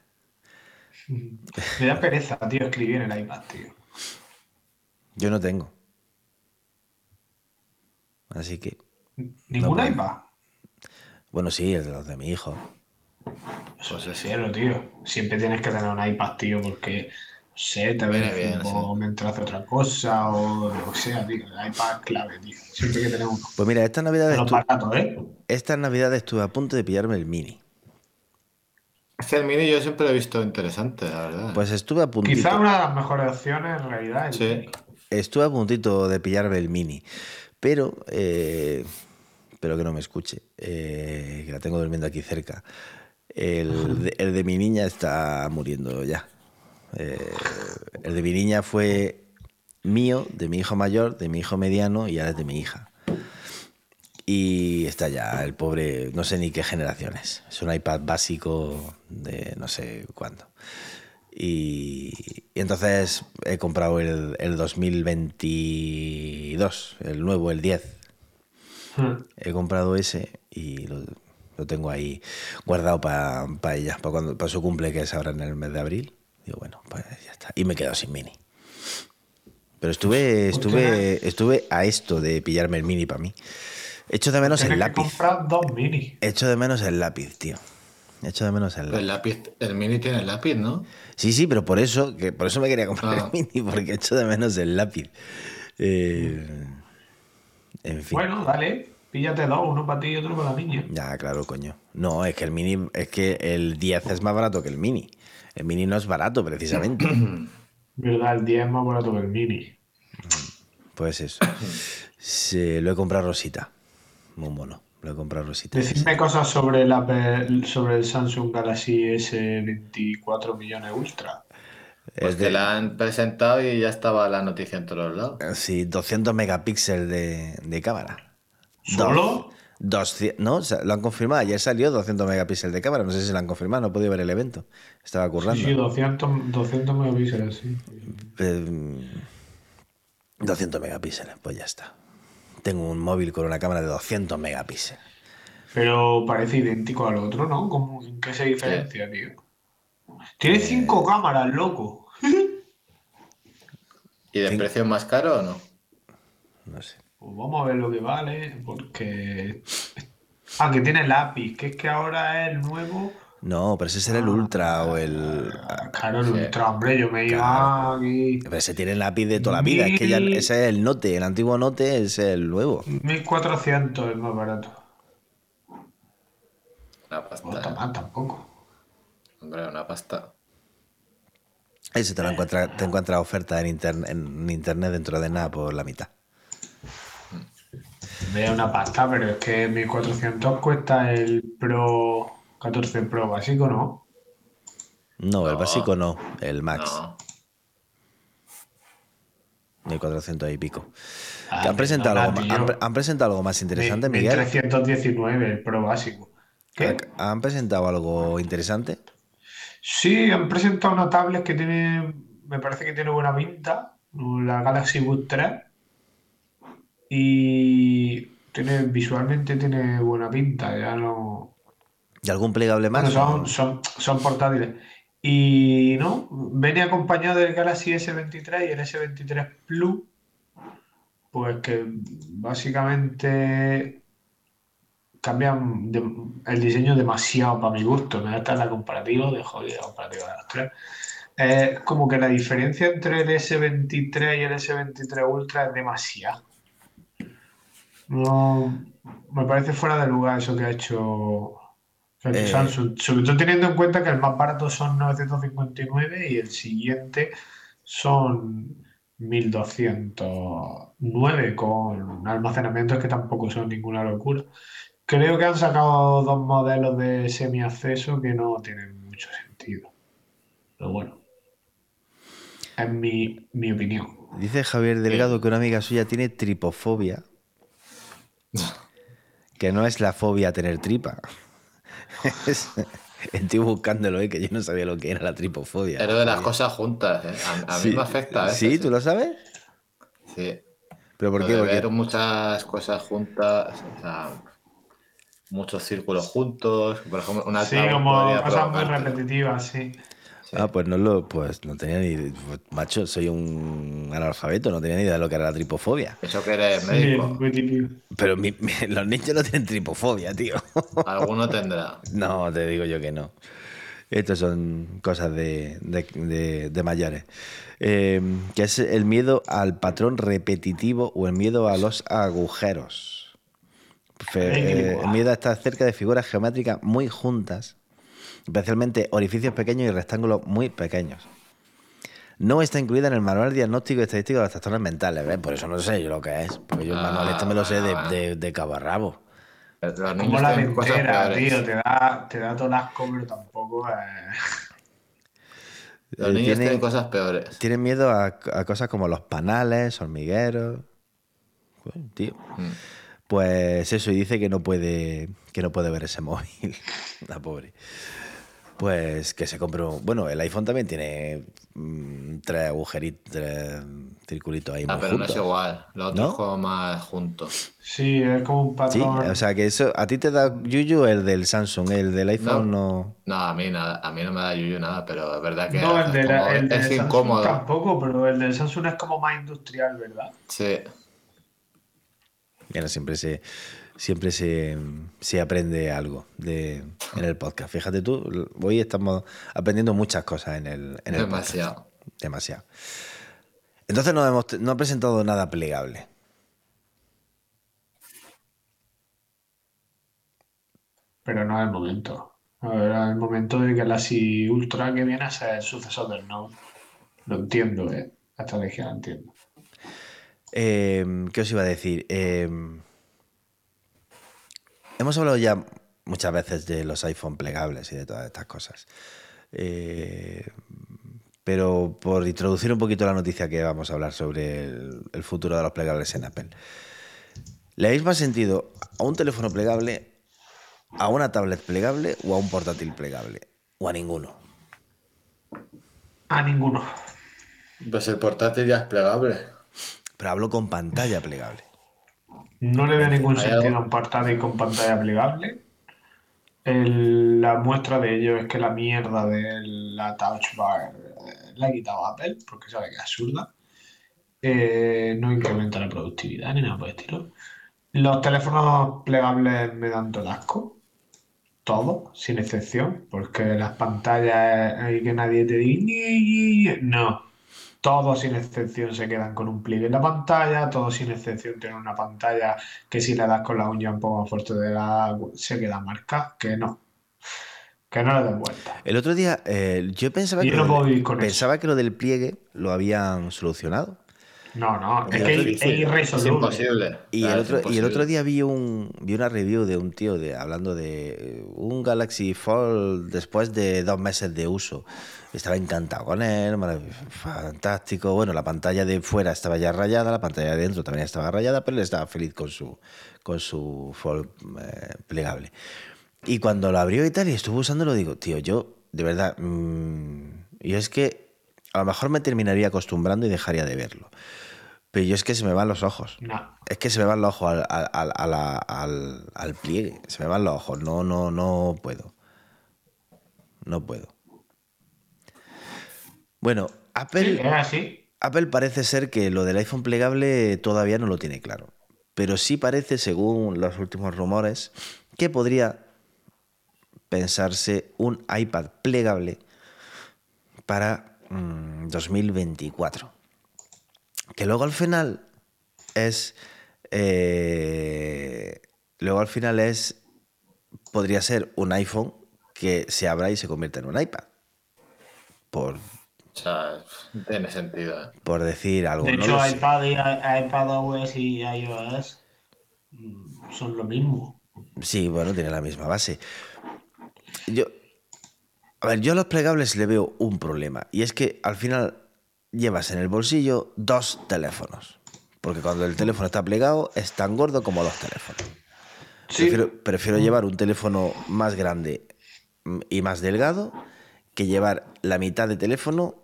Me da pereza, tío, escribir en el iPad, tío. Yo no tengo. Así que, ¿Ningún No, iPad? Bueno, sí, el de los de mi hijo. Eso es cielo, tío. Siempre tienes que tener un iPad, tío, porque, no sé, te Viene ves bien, o mientras hace otra cosa o lo que sea, tío. El iPad es clave, tío. Siempre hay que tener uno. Pues mira, esta Navidad, Pero estu- barato, ¿eh? esta Navidad estuve a punto de pillarme el mini. Es que el mini yo siempre lo he visto interesante, la verdad. Pues estuve a puntito. Quizá una de las mejores opciones en realidad el Sí. mini. Estuve a puntito de pillarme el mini. Pero, eh, espero que no me escuche, eh, que la tengo durmiendo aquí cerca. El de, el de mi niña está muriendo ya. Eh, el de mi niña fue mío, de mi hijo mayor, de mi hijo mediano y ahora es de mi hija. Y está ya el pobre, no sé ni qué generación es. Es un iPad básico de no sé cuándo. Y, y entonces he comprado el, el 2022, el nuevo, el 10. Hmm. He comprado ese y lo, lo tengo ahí guardado para ella, para cuando para su cumple, que es ahora en el mes de abril. Digo, bueno, pues ya está. Y me he quedado sin mini. Pero estuve, estuve, estuve a esto de pillarme el mini para mí. Echo de menos el Tienes lápiz. comprar dos mini. Echo de menos el lápiz, tío. Echo de menos el el lápiz. lápiz, el mini tiene el lápiz, ¿no? Sí, sí, pero por eso, que por eso me quería comprar Ah. el mini, porque echo de menos el lápiz. Eh, en fin. Bueno, dale. Píllate dos, uno para ti y otro para la niña. Ya, claro, coño. No, es que el mini, es que el 10 es más barato que el mini. El mini no es barato, precisamente. ¿Verdad? El 10 es más barato que el mini. Pues eso. Se- lo he comprado Rosita. Muy mono. Lo he comprado Rosita. Decidme cosas sobre, la, sobre el Samsung Galaxy S24 millones Ultra. Pues Es que de- la han presentado y ya estaba la noticia en todos lados. Sí, 200 megapíxeles de, de cámara. ¿Solo? 200, no, o sea, lo han confirmado. Ayer salió 200 megapíxeles de cámara. No sé si lo han confirmado. No he podido ver el evento. Estaba currando. Sí, sí, 200, 200 megapíxeles, sí. Eh, 200 megapíxeles, pues ya está. Tengo un móvil con una cámara de 200 megapíxeles. Pero parece idéntico al otro, ¿no? ¿Cómo, ¿En qué se diferencia, tío? Tiene cinco cámaras, loco. ¿Y de Sí. precio más caro o no? No sé. Pues vamos a ver lo que vale, porque... Ah, que tiene lápiz, que es que ahora es el nuevo... No, pero ese será el Ultra o el. Ah, Claro, el Sí. ultra, hombre, yo me iba aquí... Pero ese tiene el lápiz de toda la vida. Es que ya ese es el Note. El antiguo Note es el nuevo. 1400 es más barato. Una No está pasta. mal tampoco. Hombre, una pasta. Ese te lo encuentras, te encuentras oferta en, interne- en internet dentro de nada por la mitad. Veo una pasta, pero es que 1400 cuesta el Pro 14 Pro básico, ¿no? No, el No. básico no, el Max. No. 1400 y pico. Ah, han, presentado no, algo, han, han presentado algo más interesante, Mi- Miguel. 1319, el Pro básico. ¿Qué? ¿Han presentado algo interesante? Sí, han presentado una tablet que tiene, me parece que tiene buena pinta, la Galaxy Book 3. Y tiene, visualmente tiene buena pinta, ya no... ¿Y algún plegable más? Bueno, son, o- son, son portátiles. Y no, viene acompañado del Galaxy S23 y el S23 Plus, pues que básicamente cambian de- el diseño demasiado para mi gusto. Me da la comparativa de jodida comparativa de los tres. Es como que la diferencia entre el S23 y el S23 Ultra es demasiado. No, me parece fuera de lugar eso que ha hecho, que ha hecho Eh. Samsung. Sobre todo teniendo en cuenta que el más barato son 959 y el siguiente son 1209 con almacenamientos que tampoco son ninguna locura. Creo que han sacado dos modelos de semi-acceso que no tienen mucho sentido. Pero bueno, es mi, mi opinión. Dice Javier Delgado que una amiga suya tiene tripofobia. Que no es la fobia a tener tripa. Es- Estoy buscándolo, ¿eh? que yo no sabía lo que era la tripofobia. Pero de las cosas juntas, ¿eh? A, a Sí. mí me afecta, ¿eh? ¿Sí? ¿Tú lo sabes? Sí. ¿Pero por Lo qué? de Porque muchas cosas juntas, o sea, muchos círculos juntos, por ejemplo, una Sí, como cosas muy repetitivas, sí. Sí. Ah, pues no lo, pues no tenía ni pues, macho, soy un analfabeto, no tenía ni idea de lo que era la tripofobia. Eso que eres Sí, médico, muy típico. Pero mi- mi- los niños no tienen tripofobia, tío. alguno tendrá. No, te digo yo que no. Estas son cosas de, de- de- de mayores. Eh, que es el miedo al patrón repetitivo o el miedo a los agujeros. Eh, guay. el miedo a estar cerca de figuras geométricas muy juntas, especialmente orificios pequeños y rectángulos muy pequeños. No está incluida en el manual diagnóstico y estadístico de las trastornos mentales, ¿ves? Por eso no sé yo lo que es. Porque yo el Ah, manual este me lo sé de, de, de cabo a rabo. Los Como la peores. tío, te da, te da todo el asco, pero tampoco es... Los Eh, niños tiene- tienen cosas peores. Tienen miedo a, a cosas como los panales, hormigueros. Tío. Mm. Pues eso, y dice que no puede, que no puede ver ese móvil. La pobre. Pues que se compre un- Bueno, el iPhone también tiene mm, tres agujeritos, tres circulitos ahí Ah, muy pero no es igual. Los otros ¿No? más juntos. Sí, es como un Sí, patrón. o sea que eso, a ti te da yuyu el del Samsung, el del iPhone no. No, a mí nada, a mí no me da yuyu nada, pero es verdad que no, el, es, de la- como- el del es Samsung incómodo. tampoco, pero el del Samsung es como más industrial, ¿verdad? Sí. Bueno, siempre se, siempre se, se aprende algo de, en el podcast. Fíjate tú, hoy estamos aprendiendo muchas cosas en el, en el podcast. Demasiado. Demasiado. Entonces no, hemos, no ha presentado nada plegable. Pero no es el momento. A ver, es el momento de que Galaxy Ultra que viene a ser el sucesor del Note. Lo entiendo, ¿eh? La estrategia la entiendo. Eh, ¿Qué os iba a decir? Eh, hemos hablado ya muchas veces de los iPhone plegables y de todas estas cosas. Eh, pero por introducir un poquito la noticia que vamos a hablar sobre el, el futuro de los plegables en Apple. ¿Le habéis más sentido a un teléfono plegable, a una tablet plegable o a un portátil plegable? ¿O a ninguno? A ninguno. Pues el portátil ya es plegable. Pero hablo con pantalla plegable. No le veo ningún sentido un portátil con pantalla plegable. El- la muestra de ello es que la mierda de la Touch Bar eh, la ha quitado Apple, porque sabe que es absurda. Eh, no incrementa la productividad ni nada por el estilo. Los teléfonos plegables me dan todo asco. Todos, sin excepción, porque las pantallas hay que nadie te diga. No, todos sin excepción se quedan con un pliegue en la pantalla, todos sin excepción tienen una pantalla que si le das con la uña un poco más fuerte de la se queda marcada, que no, que no le den vuelta. El otro día eh, yo pensaba Yo que, no lo eso. pensaba que lo del pliegue lo habían solucionado. No, no, es que es, irresoluble. Es imposible. Y, Claro, el es otro, y el imposible. otro día vi, un, vi una review de un tío de, hablando de eh, un Galaxy Fold después de dos meses de uso. Estaba encantado con él, fantástico. Bueno, la pantalla de fuera estaba ya rayada, la pantalla de dentro también estaba rayada, pero él estaba feliz con su, con su Fold eh, plegable. Y cuando lo abrió y tal, y estuvo usándolo, digo, tío, yo, de verdad, mm, y es que a lo mejor me terminaría acostumbrando y dejaría de verlo. Pero yo es que se me van los ojos. No, Es que se me van los ojos al, al- al- pliegue. Se me van los ojos. No, no, no puedo. No puedo. Bueno, Apple, así. Apple parece ser que lo del iPhone plegable todavía no lo tiene claro. Pero sí parece, según los últimos rumores, que podría pensarse un iPad plegable para mm, 2024. Que luego al final es. eh, luego al final es. Podría ser un iPhone que se abra y se convierta en un iPad. Por, O sea, no tiene sentido. ¿eh? por decir algo. De no hecho, sé. iPad, y, iPadOS y iOS mm, son lo mismo. Sí, bueno, tiene la misma base. Yo. A ver, yo a los plegables le veo un problema. Y es que al final llevas en el bolsillo dos teléfonos. Porque cuando el teléfono está plegado es tan gordo como dos teléfonos. Sí. Prefiero, prefiero llevar un teléfono más grande mm, y más delgado que llevar la mitad de teléfono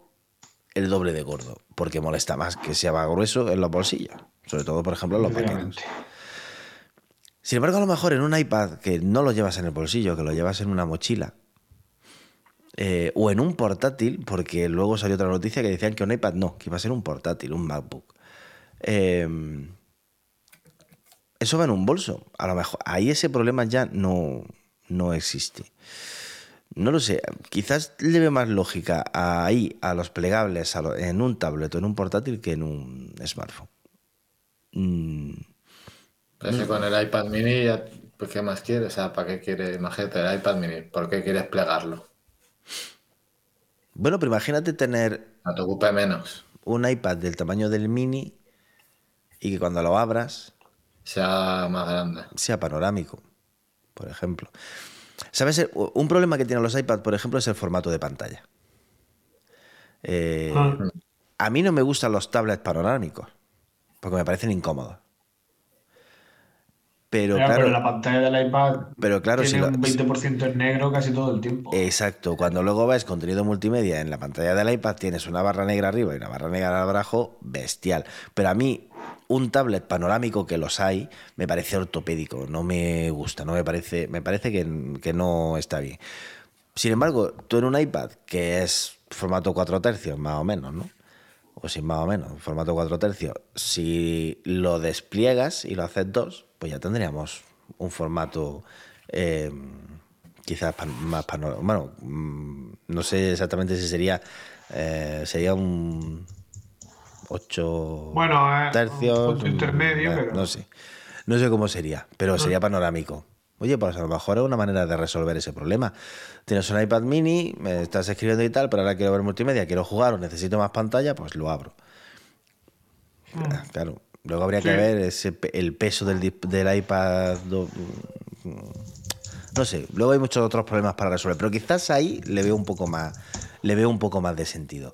el doble de gordo. Porque molesta más que sea más grueso en los bolsillos. Sobre todo, por ejemplo, en los pequeños. Sin embargo, a lo mejor en un iPad que no lo llevas en el bolsillo, que lo llevas en una mochila, eh, o en un portátil, porque luego salió otra noticia que decían que un iPad no, que iba a ser un portátil, un MacBook. Eh, eso va en un bolso. A lo mejor ahí ese problema ya no, no existe. No lo sé, quizás le veo más lógica ahí a los plegables a en un tablet o en un portátil que en un smartphone. Mm, con el iPad mini, pues, ¿qué más quieres? O sea, ¿para qué quieres? Imagínate el iPad mini, ¿por qué quieres plegarlo? Bueno, pero imagínate tener No te ocupe menos. un iPad del tamaño del mini y que cuando lo abras Sea más grande. sea panorámico, por ejemplo. ¿Sabes? Eh, Un problema que tienen los iPads, por ejemplo, es el formato de pantalla. Eh, Ah. a mí no me gustan los tablets panorámicos, porque me parecen incómodos. Pero Ya, claro, pero la pantalla del iPad pero claro, si tiene lo- un 20% en negro casi todo el tiempo. Exacto, cuando luego ves contenido multimedia en la pantalla del iPad tienes una barra negra arriba y una barra negra abajo, bestial. Pero a mí un tablet panorámico que los hay me parece ortopédico, no me gusta, no me parece, me parece que, que no está bien. Sin embargo, tú en un iPad que es formato 4 tercios más o menos, ¿no? O sin más o menos, formato 4 tercios, si lo despliegas y lo haces dos, pues ya tendríamos un formato eh, quizás más panorámico. Bueno, mm, no sé exactamente si sería, eh, sería un 8 Bueno, eh, tercios. un punto intermedio, pero- No sé. No sé cómo sería, pero sería panorámico. Oye, pues a lo mejor es una manera de resolver ese problema. Tienes un iPad mini, me estás escribiendo y tal, pero ahora quiero ver multimedia, quiero jugar o necesito más pantalla, pues lo abro. Ah, Claro. Luego habría que ver ese, el peso del, iPad. do- No sé, luego hay muchos otros problemas para resolver, pero quizás ahí le veo un poco más, le veo un poco más de sentido.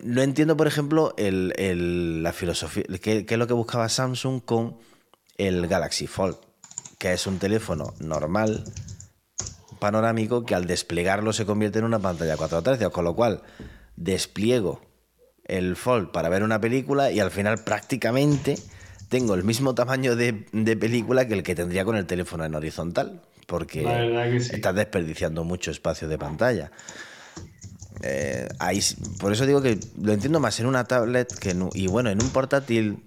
No entiendo, por ejemplo, el, el- la filosofía, qué, qué es lo que buscaba Samsung con el Galaxy Fold, que es un teléfono normal, panorámico, que al desplegarlo se convierte en una pantalla 4 tercios, con lo cual despliego el Fold para ver una película y al final prácticamente tengo el mismo tamaño de, de película que el que tendría con el teléfono en horizontal, porque sí. estás desperdiciando mucho espacio de pantalla. Eh, ahí por eso digo que lo entiendo más en una tablet que en y bueno, en un portátil.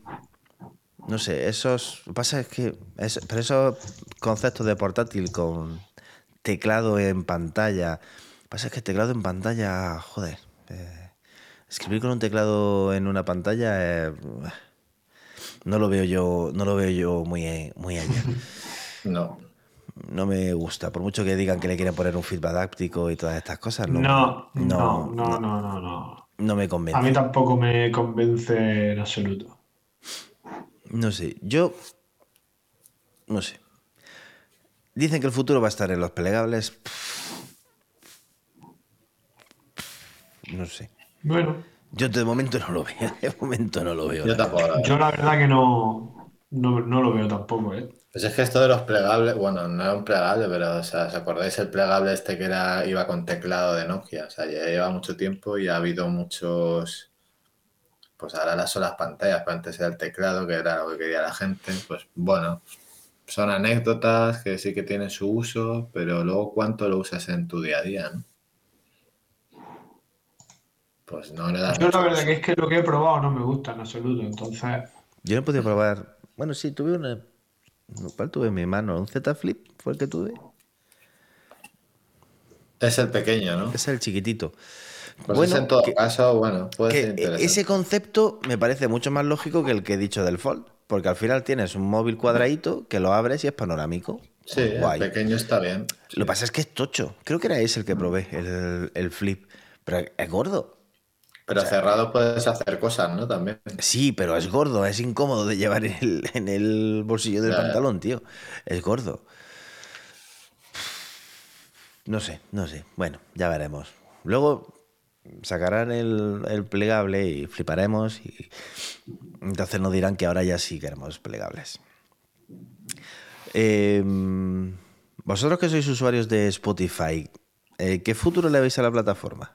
No sé, esos. Lo que pasa es que. es- pero esos conceptos de portátil con teclado en pantalla. Lo que pasa es que teclado en pantalla. Joder. eh, escribir con un teclado en una pantalla. eh, no lo veo yo. No lo veo yo muy, muy allá. No. No me gusta. Por mucho que digan que le quieren poner un feedback áptico y todas estas cosas. No, No, no, no, no, no, no, no. no me A convence. mí tampoco me convence en absoluto. No sé, yo. No sé. Dicen que el futuro va a estar en los plegables. No sé. Bueno, Yo de momento no lo veo. De momento no lo veo. Yo tampoco. la verdad. yo la verdad que no, no, no lo veo tampoco, ¿eh? Pues es que esto de los plegables, bueno, no era un plegable, pero o sea, ¿os acordáis el plegable este que era, iba con teclado de Nokia? O sea, ya lleva mucho tiempo y ha habido muchos. Pues ahora las son las pantallas, pero antes era el teclado, que era lo que quería la gente. Pues bueno, son anécdotas que sí que tienen su uso, pero luego cuánto lo usas en tu día a día, ¿no? Pues no le das Yo la verdad uso. que es que lo que he probado no me gusta en absoluto, entonces... Yo no he podido probar. Bueno, sí, tuve una. ¿Cuál tuve en mi mano? ¿Un Z Flip? ¿Fue el que tuve? Es el pequeño, ¿no? Es el chiquitito. Pues bueno, en todo que- caso, bueno, puede que ser interesante. ese concepto me parece mucho más lógico que el que he dicho del Fold. Porque al final tienes un móvil cuadradito que lo abres y es panorámico. Sí, el pequeño está bien. Lo que pasa es que es tocho. Creo que era ese el que probé, el, el flip. Pero es gordo. Pero cerrado puedes hacer cosas, ¿no? También. Sí, pero es gordo, es incómodo de llevar en el, en el bolsillo del ya. pantalón, tío. Es gordo. No sé, no sé. Bueno, ya veremos. Luego sacarán el, el plegable y fliparemos y entonces nos dirán que ahora ya sí queremos plegables. Eh, Vosotros que sois usuarios de Spotify, eh, ¿qué futuro le veis a la plataforma?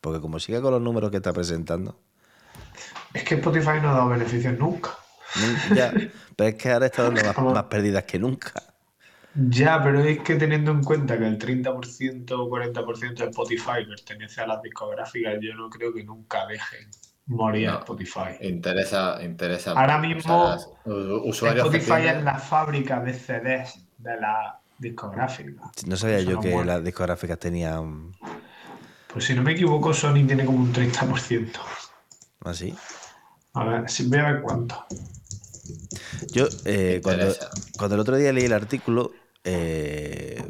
Porque como siga con los números que está presentando, Es que Spotify no ha dado beneficios nunca. Ya, pero es que ahora está dando más, más pérdidas que nunca. Ya, pero es que teniendo en cuenta que el 30% o 40% de Spotify pertenece a las discográficas, yo no creo que nunca dejen morir a. Spotify. Interesa, interesa. Ahora O sea, mismo, usuarios Spotify tienen- es la fábrica de CDs de la discográfica. No sabía Eso yo no que muere. las discográficas tenían Pues si no me equivoco, Sony tiene como un 30%. así. A ver, si voy a ver cuánto. Yo, eh, cuando el otro día leí el artículo, eh,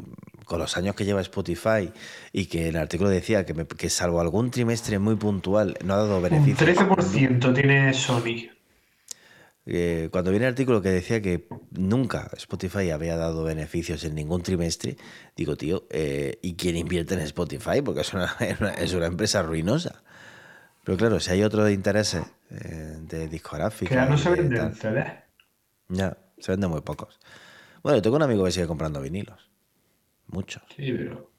con los años que lleva Spotify, y que el artículo decía que, me- que salvo algún trimestre muy puntual, no ha dado Un beneficios. 13% tiene Sony. Eh, cuando viene el artículo que decía que nunca Spotify había dado beneficios en ningún trimestre, digo, tío, eh, ¿y quién invierte en Spotify? Porque es una, es una- es una empresa ruinosa. Pero claro, si hay otro de intereses eh, de discográfica. Que ya no se de venden. Ya, se venden muy pocos. Bueno, yo tengo un amigo que sigue comprando vinilos. Muchos. Sí, pero.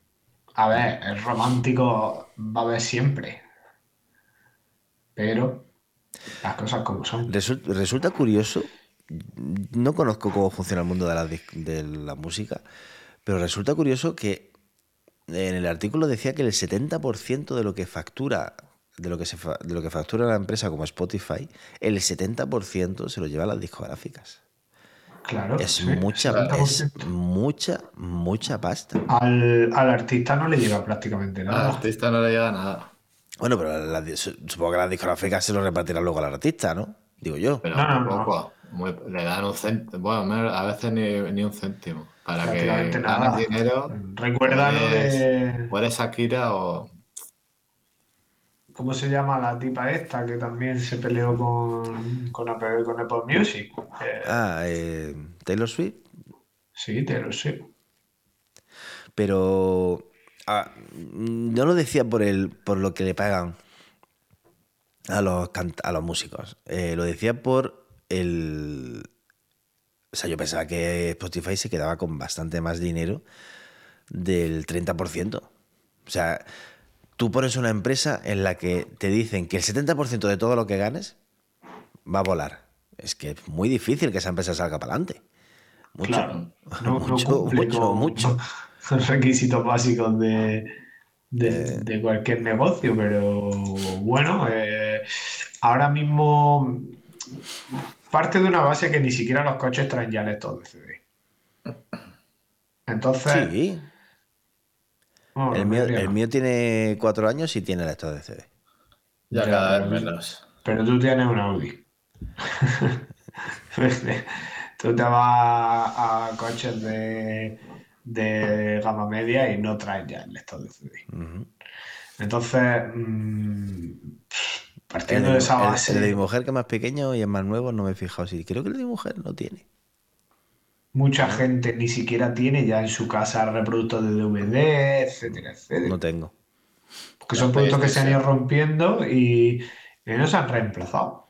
A ver, el romántico va a haber siempre. Pero las cosas como son. Resul- resulta curioso, no conozco cómo funciona el mundo de la, dis- de la música, pero resulta curioso que en el artículo decía que el 70% de lo que factura de lo que se fa- de lo que factura la empresa como Spotify, el 70% se lo lleva a las discográficas. Claro. Es sí, mucha, 70%. es mucha, mucha pasta. Al, al artista no le llega prácticamente Al nada. artista no le llega nada. Bueno, pero supongo que las discográficas se lo repartirán luego al artista, ¿no? Digo yo. Pero No, no, no. muy- le dan un céntimo, bueno, a veces ni, ni un céntimo. Para que Prácticamente ganes nada. dinero, Recuerda lo de. o eres Akira o. ¿Cómo se llama la tipa esta que también se peleó con, con, Apple, con Apple Music? Eh, Ah, eh, Taylor Swift. sí, lo sé. Pero ah, no lo decía por el por lo que le pagan a los a los músicos. Eh, lo decía por el o sea, yo pensaba que Spotify se quedaba con bastante más dinero del 30%. O sea, tú pones una empresa en la que te dicen que el 70% de todo lo que ganes va a volar. Es que es muy difícil que esa empresa salga para adelante. Mucho, Claro, no, mucho, cumple mucho, con, mucho. con requisitos básicos de, de- de cualquier negocio, pero bueno, eh, ahora mismo parte de una base que ni siquiera los coches traen ya lector de CD. Entonces, Sí, bueno, el mío, el tiene cuatro años y tiene lector de CD. Ya Ya, cada pero- vez menos. Pero tú tienes un Audi. tú te vas a coches de, de gama media y no traes ya el lector de CD. Entonces, mm, El partiendo de, de esa el- base, el de mi mujer, que es más pequeño y es más nuevo, no me he fijado. Sí, creo que el de mi mujer no tiene. Mucha gente ni siquiera tiene ya en su casa reproductos de DVD, etcétera, etcétera. No tengo. Porque son productos que se han ido rompiendo y, y no se han reemplazado.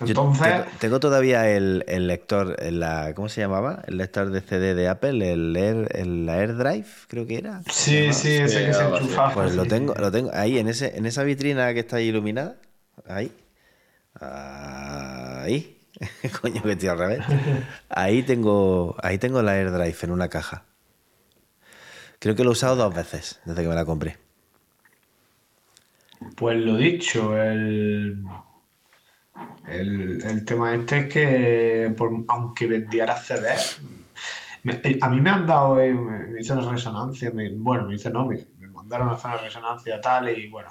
Entonces, tengo, tengo todavía el, el lector, el- la, ¿cómo se llamaba? El lector de CD de Apple, el, Air, el la AirDrive, creo que era. sí, sí, ese Sí, que se enchufaba. Pues lo tengo, lo tengo ahí, en, ese, en esa vitrina que está ahí iluminada. Ahí. Ahí. Coño, que estoy al revés. Ahí tengo, ahí tengo la AirDrive en una caja. Creo que lo he usado dos veces desde que me la compré. Pues lo dicho, el, el, el tema este es que por- aunque vendiera CD, me- eh, a mí me han dado, eh, me, me hizo una resonancia, bueno, me dice no, me, me mandaron a hacer una resonancia tal y bueno,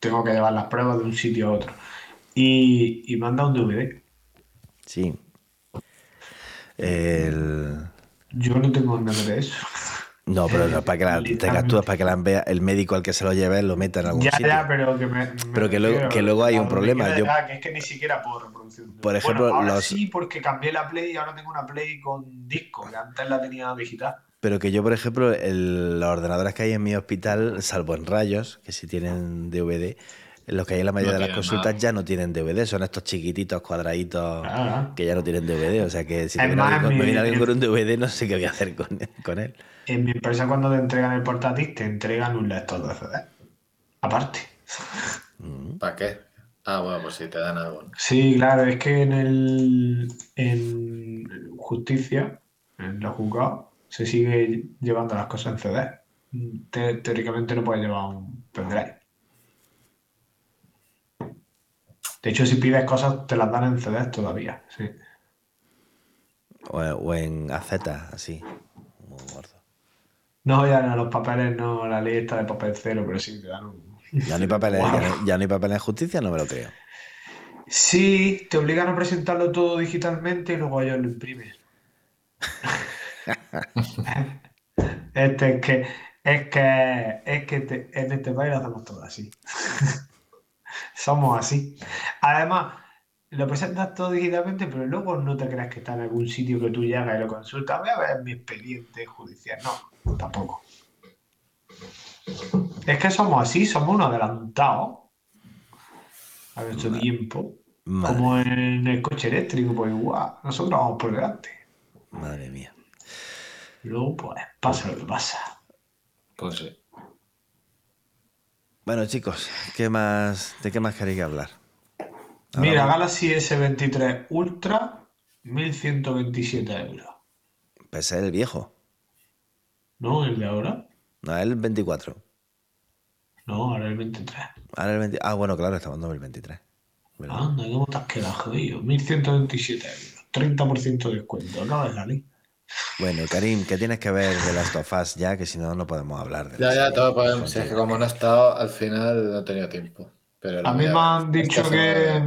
tengo que llevar las pruebas de un sitio a otro. Y, y me han dado un DVD. Sí. El... Yo no tengo DVD de eso. No, pero no, para que la tengas tú, para que la vea el médico al que se lo lleve lo meta en algún Ya, sitio. ya, pero que me, me Pero que luego- que luego hay un problema, yo- llegar, que es que ni siquiera puedo reproducir. Por ejemplo, Bueno, ahora los- sí, porque cambié la Play y ahora tengo una Play con disco, que antes la tenía digital. Pero que yo, por ejemplo, el- los ordenadores que hay en mi hospital, salvo en rayos, que sí tienen DVD, los que hay en la mayoría No de las consultas nada. ya no tienen DVD, son estos chiquititos cuadraditos Claro. que ya no tienen DVD. O sea que si viene, alguien, con- mi- me viene alguien con un DVD, no sé qué voy a hacer con, con él. En mi empresa, cuando te entregan el portátil, te entregan un lector de CD. Aparte. ¿Para qué? Ah, bueno, pues si te dan algo. Sí, claro, es que en el en justicia, en los juzgados, se sigue llevando las cosas en CD. Te- teóricamente no puedes llevar un pendrive. De hecho, si pides cosas, te las dan en CD todavía. Sí. O, o en AZ, así. Gordo. No, ya no, los papeles no, la está de papel cero, pero sí te dan un. Ya no hay papeles, Guau. ya, no, ya no hay papeles en justicia, no me lo creo. Sí, te obligan a presentarlo todo digitalmente y luego ellos lo imprimen. Este es que, es que, es que te- en este país lo hacemos todo así. Somos así. Además, lo presentas todo digitalmente, pero luego no te creas que está en algún sitio que tú llegas y lo consultas. Voy a ver mi expediente judicial. No, tampoco. Es que somos así, somos unos adelantados a nuestro tiempo. Madre, Como en el coche eléctrico, pues igual, nosotros vamos por delante. madre mía. Luego, pues, pasa lo que pasa. Pues sí. Bueno, chicos, ¿qué más, ¿de qué más queréis hablar? Ahora Mira, vamos- Galaxy S23 Ultra, 1127 euros. Pues es el viejo. ¿No? El de ahora. No, el 24. No, ahora el 23. Ahora el 20 Ah, bueno, claro, estamos en 2023. ¿verdad? Anda, ¿cómo te has quedado, jodido? 1127 euros. 30% de descuento. Acaba de salir. Bueno, Karim, ¿qué tienes que ver de Last of Us ya? Que si no, no podemos hablar de Ya, ya, serie. todo podemos. Es que como no he estado, al final no he tenido tiempo. Pero A mí me a han dicho que,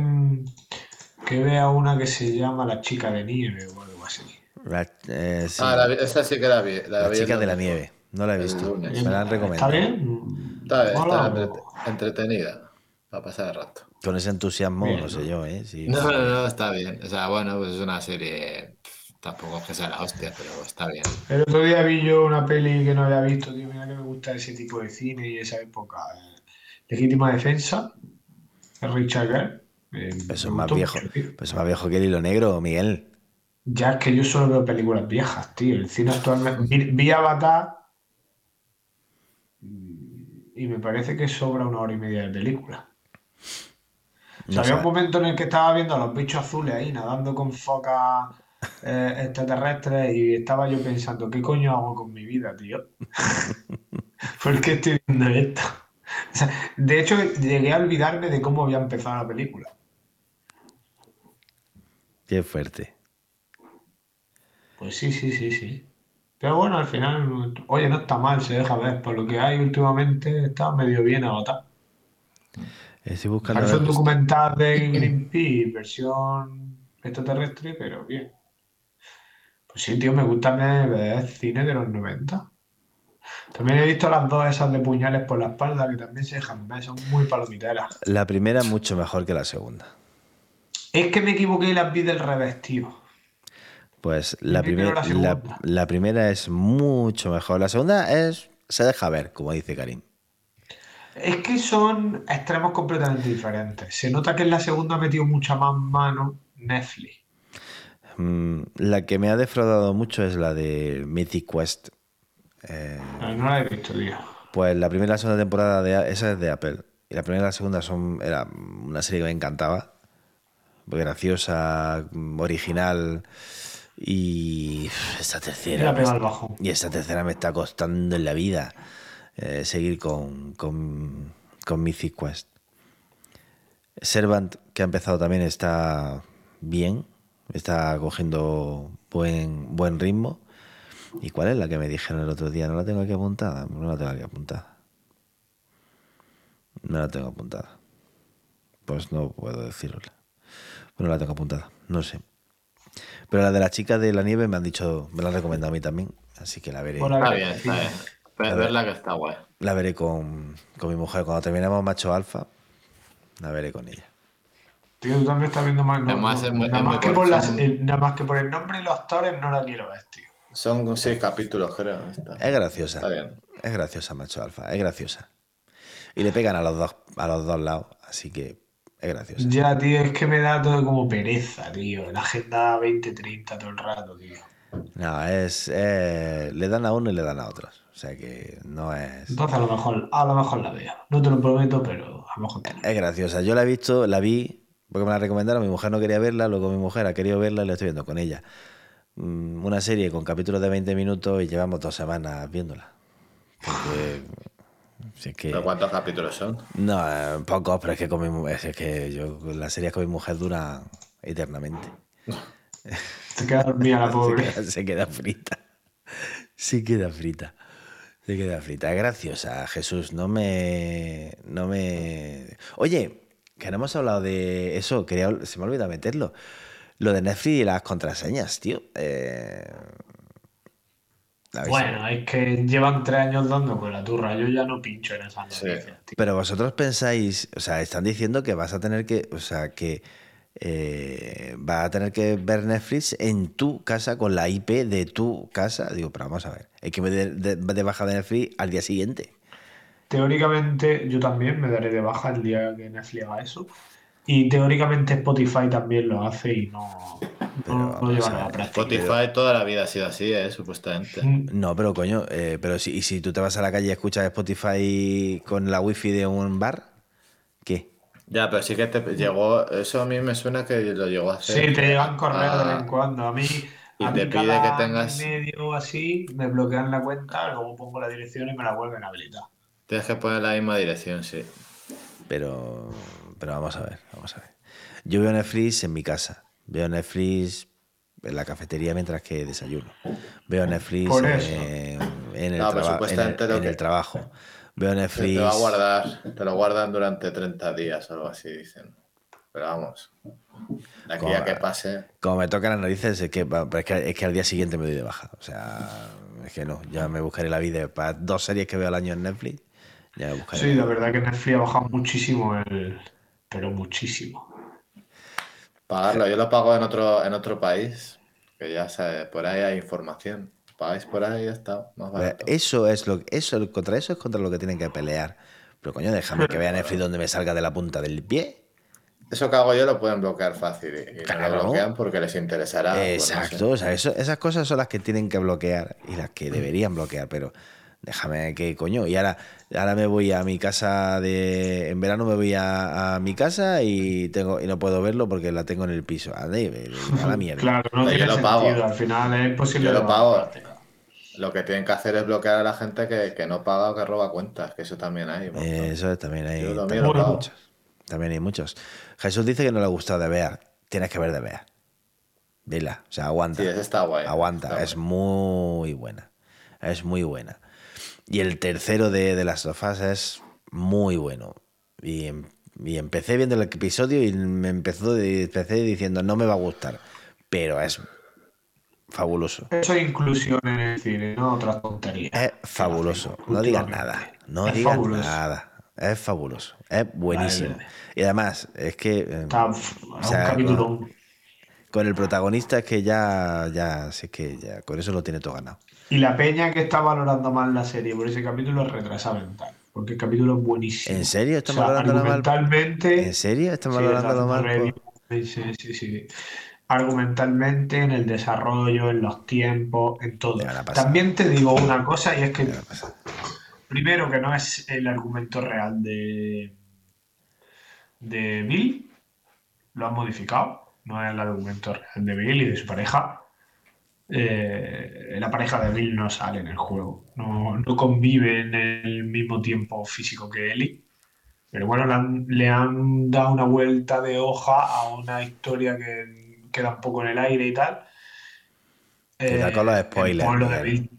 que vea una que se llama La chica de nieve o algo así. La, eh, sí, Ah, la esa sí que la vi. La, La vi chica de la nieve. No la he visto. Me la han ¿Está recomendado. bien? Está, está Mola, entrete- o- entretenida. Para pasar el rato. Con ese entusiasmo, Bien, no sé yo, ¿eh? Sí. No, no, no, está bien. O sea, bueno, pues es una serie. Tampoco es que sea la hostia, pero está bien. El otro día vi yo una peli que no había visto, tío, mira que me gusta ese tipo de cine y esa época. Legítima Defensa, de Richard Gere. eh, Eso es más viejo. Pues es más viejo que el hilo negro, Miguel. Ya es que yo solo veo películas viejas, tío. El cine actualmente. Vi, vi Avatar y me parece que sobra una hora y media de película. O sea, No había un momento en el que estaba viendo a los bichos azules ahí nadando con focas eh, extraterrestres y estaba yo pensando, ¿qué coño hago con mi vida, tío? ¿Por qué estoy viendo esto? O sea, de hecho, llegué a olvidarme de cómo había empezado la película. Qué fuerte. Pues sí, sí, sí, sí. Pero bueno, al final, oye, no está mal, se deja ver. Por lo que hay últimamente, está medio bien agotado. Estoy buscando. Parece un documental de Greenpeace, versión extraterrestre, pero bien. Pues sí, tío, me gusta ver cine de los 90. También he visto las dos esas de puñales por la espalda, que también se dejan ver, son muy palomiteras. La primera es mucho mejor que la segunda. Es que me equivoqué y las vi del revés, tío. Pues la, segunda. la primera es mucho mejor. La segunda es. Se deja ver, como dice Karim. Es que son extremos completamente diferentes. Se nota que en la segunda ha metido mucha más mano Netflix. Mm, la que me ha defraudado mucho es la de Mythic Quest. Eh, No, no la he visto, tío. Pues la primera y la segunda temporada de esa es de Apple. Y la primera y la segunda son era una serie que me encantaba. Graciosa, mm, original. Y esta tercera. me bajo. y esta tercera me está costando en la vida eh, seguir con, con, con Mythic Quest. Servant, que ha empezado también, está bien. Está cogiendo buen, buen ritmo. ¿Y cuál es la que me dijeron el otro día? No la tengo aquí apuntada. No la tengo aquí apuntada. No la tengo apuntada. Pues no puedo decirla. Pues no la tengo apuntada. No sé. Pero la de la chica de la nieve me han dicho, me la han recomendado a mí también. Así que la veré. Ahí. Está bien, está bien. Ver- Verla que está guay. La veré con, con mi mujer. Cuando terminemos Macho Alfa, la veré con ella. Tío, tú también estás viendo más. no, Además, no, es muy- nada, es más muy que por las- corto. nada más que por el nombre y los actores no la quiero ver, tío. Son seis capítulos, creo. esta. Es graciosa. Está bien. Es graciosa, Macho Alfa. Es graciosa. Y le pegan a los dos, a los dos lados. Así que es graciosa. Ya, tío, es que me da todo como pereza, tío. La agenda 2030 todo el rato, tío. No, es. eh, le dan a uno y le dan a otros. O sea que no es. Entonces a lo mejor, a lo mejor la veo. No te lo prometo, pero a lo mejor te Es graciosa. Yo la he visto, la vi porque me la recomendaron. Mi mujer no quería verla, luego mi mujer ha querido verla y la estoy viendo con ella. Mm, Una serie con capítulos de 20 minutos y llevamos dos semanas viéndola. Porque. si es que. ¿Pero cuántos capítulos son? No, eh, pocos, pero es que con mi mu- es que yo las series con mi mujer duran eternamente. Te quedas dormida la Se pobre. queda, se queda frita. Se queda frita. Se queda frita. Es graciosa, Jesús. No me. No me. Oye, que no hemos hablado de eso. Quería, se me ha olvidado meterlo. Lo de Netflix y las contraseñas, tío. Eh, Bueno, es que llevan tres años dando con la turra. Yo ya no pincho en esas Sí. noticias, tío. Pero vosotros pensáis, o sea, están diciendo que vas a tener que, o sea, que eh, vas a tener que ver Netflix en tu casa con la IP de tu casa. Digo, pero vamos a ver, hay que me de, de- de baja de Netflix al día siguiente. Teóricamente, yo también me daré de baja el día que Netflix haga eso. Y teóricamente Spotify también lo hace y no, Pero no, no lleva a nada. Spotify toda la vida ha sido así, ¿eh? supuestamente. Mm, No, pero coño, eh, pero si, y si tú te vas a la calle y escuchas Spotify con la wifi de un bar, ¿qué? Ya, pero sí que te llegó. Eso a mí me suena que lo llegó a hacer. Sí, te llegan correos de vez Ah, en cuando. A mí, y a te mí pide cada que tengas- y medio así me bloquean la cuenta, luego pongo la dirección y me la vuelven a habilitar. Tienes que poner la misma dirección, sí. Pero, pero vamos a ver, vamos a ver. Yo veo Netflix en mi casa, veo Netflix en la cafetería mientras que desayuno, veo Netflix en, en el, No, en el- en el trabajo, veo Netflix... te va a guardar, te lo guardan durante 30 días o algo así, dicen. Pero vamos, de aquí Como- a que pase. Como me tocan las narices, es que, es que, es que al día siguiente me doy de baja. O sea, es que no, ya me buscaré la vida. Para dos series que veo al año en Netflix, ya. Sí, la verdad que Netflix ha bajado muchísimo el. Pero muchísimo. Pagarlo, yo lo pago en otro, en otro país, que ya sabe, por ahí hay información. Pagáis por ahí y ya está, más barato. Eso es lo eso contra eso es contra lo que tienen que pelear. Pero coño, déjame que vea Netflix donde me salga de la punta del pie. Eso que hago yo lo pueden bloquear fácil y, y no Claro. lo bloquean porque les interesará. pues, no Exacto, sé. o sea, eso- esas cosas son las que tienen que bloquear y las que deberían bloquear, pero déjame que coño. Y ahora, ahora me voy a mi casa de. En verano me voy a, a mi casa y tengo y no puedo verlo porque la tengo en el piso. Ve a la mierda. Claro, no Yo tiene lo sentido. pago. Al final es imposible. Yo lo pago. Lo que tienen que hacer es bloquear a la gente que, que no paga o que roba cuentas, que eso también hay. Eh, Eso es- también hay, Yo lo también mío lo hay muchos. También hay muchos. Jesús dice que no le ha gustado de Bear. Tienes que ver de Bear. Vela, o sea, aguanta. Sí, está guay. Aguanta, Está es guay. muy buena. Es muy buena. Y el tercero de, de las sofás es muy bueno. Y, y empecé viendo el episodio y me empezó empecé diciendo no me va a gustar. Pero es fabuloso. Eso es inclusión en el cine, no otras tonterías. Es fabuloso. No digas nada. No Es digas fabuloso. nada. Es fabuloso. Es buenísimo. Vale. Y además, es que eh, Está o sea, un capítulo. Con el protagonista es que ya, ya, sé que ya, con eso lo tiene todo ganado. Y la peña que está valorando mal la serie por ese capítulo es retrasada mental. Porque el capítulo es buenísimo. ¿En serio? ¿Están O sea, valorándola mal? argumentalmente. ¿En serio? ¿Están sí, valorándolo está mal? por- Sí, sí, sí. Argumentalmente, en el desarrollo, en los tiempos, en todo. También te digo una cosa, y es que. Primero, que no es el argumento real de, de Bill, lo han modificado, no es el argumento real de Bill y de su pareja. Eh, la pareja de Bill no sale en el juego, no, no convive en el mismo tiempo físico que Ellie. Pero bueno, le han, le han dado una vuelta de hoja a una historia que queda un poco en el aire y tal. Cuidado con los Eh, spoilers, El pueblo de. Bill.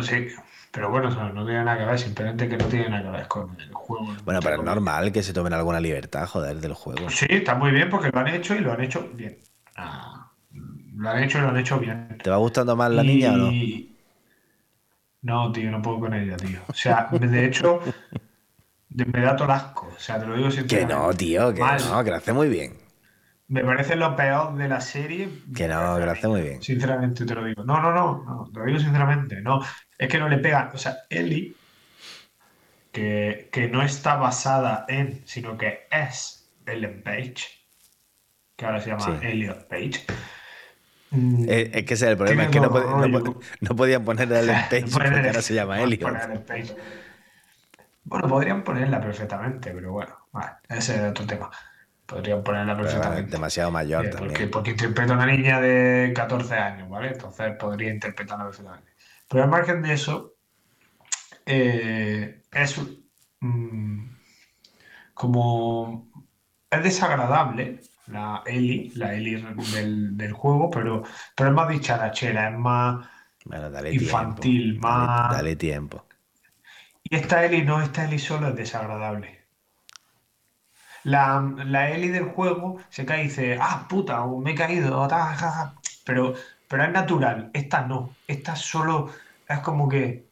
Sí, pero bueno, eso no tiene nada que ver, simplemente que no tiene nada que ver con el juego. Bueno, pero es normal que se tomen alguna libertad, joder, del juego. Sí, está muy bien porque lo han hecho y lo han hecho bien. Ah, lo han hecho y lo han hecho bien. ¿Te va gustando más la niña o no? No, tío, no puedo con ella, tío. O sea, de hecho, me da todo el asco. O sea, te lo digo Que sinceramente. no, tío, que Mal. no, que lo hace muy bien. Me parece lo peor de la serie. Que no, que lo hace muy bien. Sinceramente te lo digo. No, no, no, no, te lo digo sinceramente. No, es que no le pegan. O sea, Ellie, que, que no está basada en, sino que es Ellen Page, que ahora se llama Sí. Elliot Page. mm, Es, es que ese es el problema, es que no, pod- no rollo. pod- no podían ponerle al Page no porque ahora se llama Elliot. Ellen. Bueno, podrían ponerla perfectamente, pero bueno, vale, ese es otro tema. Podrían ponerla Pero, perfectamente. demasiado mayor Eh, porque, también. porque interpreta a una niña de 14 años, ¿vale? Entonces podría interpretarla perfectamente. Pero al margen de eso, eh, es mm, como. Es desagradable la Ellie, la Ellie del, del juego, pero, pero es más dicharachera, es más. Bueno, dale infantil, tiempo. más- Dale, dale tiempo. Y esta Ellie no, esta Ellie solo es desagradable. La, la Ellie del juego se cae y dice, ah, puta, o me he caído, ta, ja, ja". Pero, pero es natural. Esta no. Esta solo es como que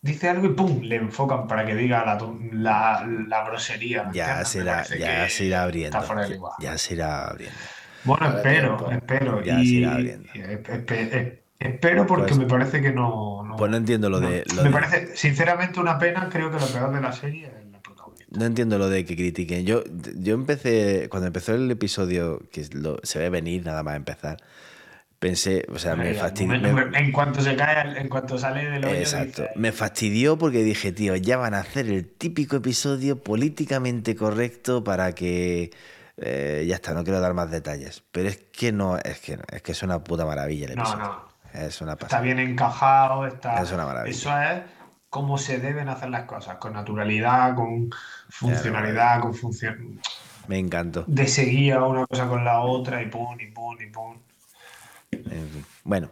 dice algo y pum, le enfocan para que diga la, la, la grosería. ¿me Ya se irá, ya se irá abriendo. Está fuera de Ya, ya se irá abriendo. Bueno, espero, tiempo. espero. Ya se irá abriendo. y espero porque Pues- me parece que no. no- Pues no entiendo lo de. lo me de- parece, sinceramente, una pena. Creo que lo peor de la serie es. No entiendo lo de que critiquen. Yo, yo empecé, cuando empezó el episodio, que lo- se ve venir nada más empezar, pensé, o sea, me fastidió. en cuanto se cae, en cuanto sale del hoyo, Exacto. dice, Me fastidió porque dije, tío, ya van a hacer el típico episodio políticamente correcto para que. eh, ya está, no quiero dar más detalles. Pero es que no, es que, es que es una puta maravilla el No, episodio. no. Es una Está pasada. bien encajado, está. Es una maravilla. Eso es cómo se deben hacer las cosas, con naturalidad, con funcionalidad, con función. Me encantó. De seguir una cosa con la otra y pum, y pum, y pum. En fin. Bueno,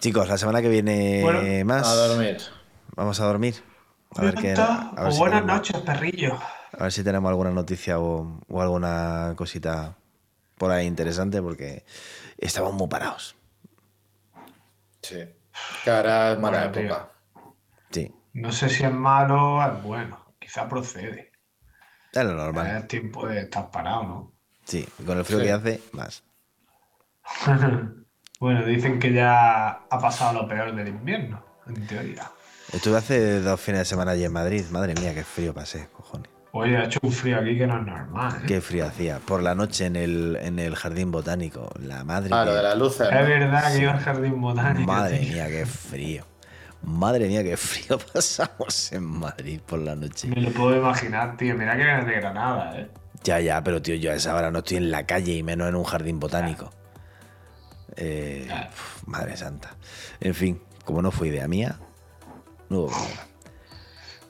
chicos, la semana que viene Bueno, más. A dormir. Vamos a dormir. A ver qué. Está- a ver o si buenas tenemos- noches, perrillo. A ver si tenemos alguna noticia o, o alguna cosita por ahí interesante, porque estamos muy parados. Sí. Es mala Bueno, tío. época. Sí, No sé si es malo o es bueno. Quizá procede. es lo normal. Es tiempo de estar parado, ¿no? Sí, con el frío Sí. que hace, más. bueno, dicen que ya ha pasado lo peor del invierno, en teoría. Estuve hace dos fines de semana allí en Madrid. Madre mía, qué frío pasé, cojones. Oye, ha hecho un frío aquí que no es normal. ¿eh? Qué frío hacía. Por la noche en el, en el jardín botánico. La madre Ah, lo de las luces. Es verdad que iba al jardín botánico. Madre tío. mía, qué frío. Madre mía, qué frío pasamos en Madrid por la noche. Me lo puedo imaginar, tío. Mira que vienes de Granada, ¿eh? Ya, ya, pero tío, yo a esa hora no estoy en la calle y menos en un jardín botánico. Eh, Claro. uf, madre santa. En fin, como no fue idea mía, no hubo problema.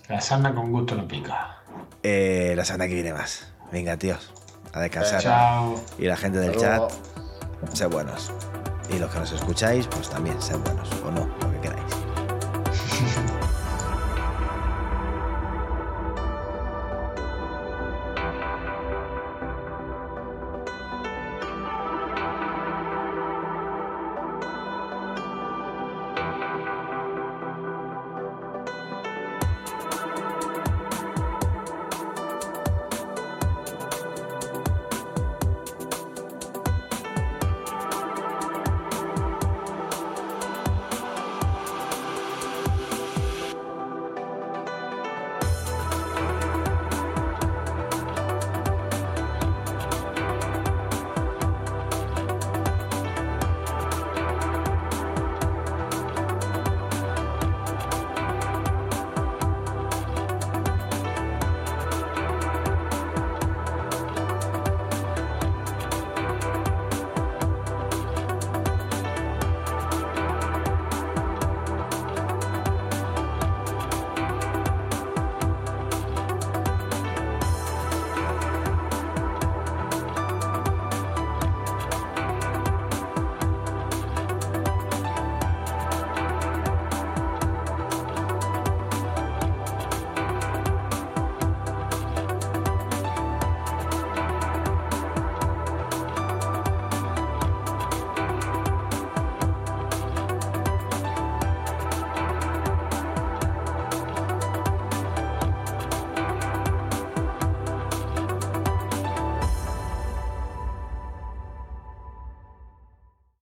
La sarna con gusto no pica. Eh, la semana que viene más. Venga, tíos, a descansar. Chao. Y la gente del chat, sed buenos. Y los que nos escucháis, pues también sed buenos. O no, lo que queráis.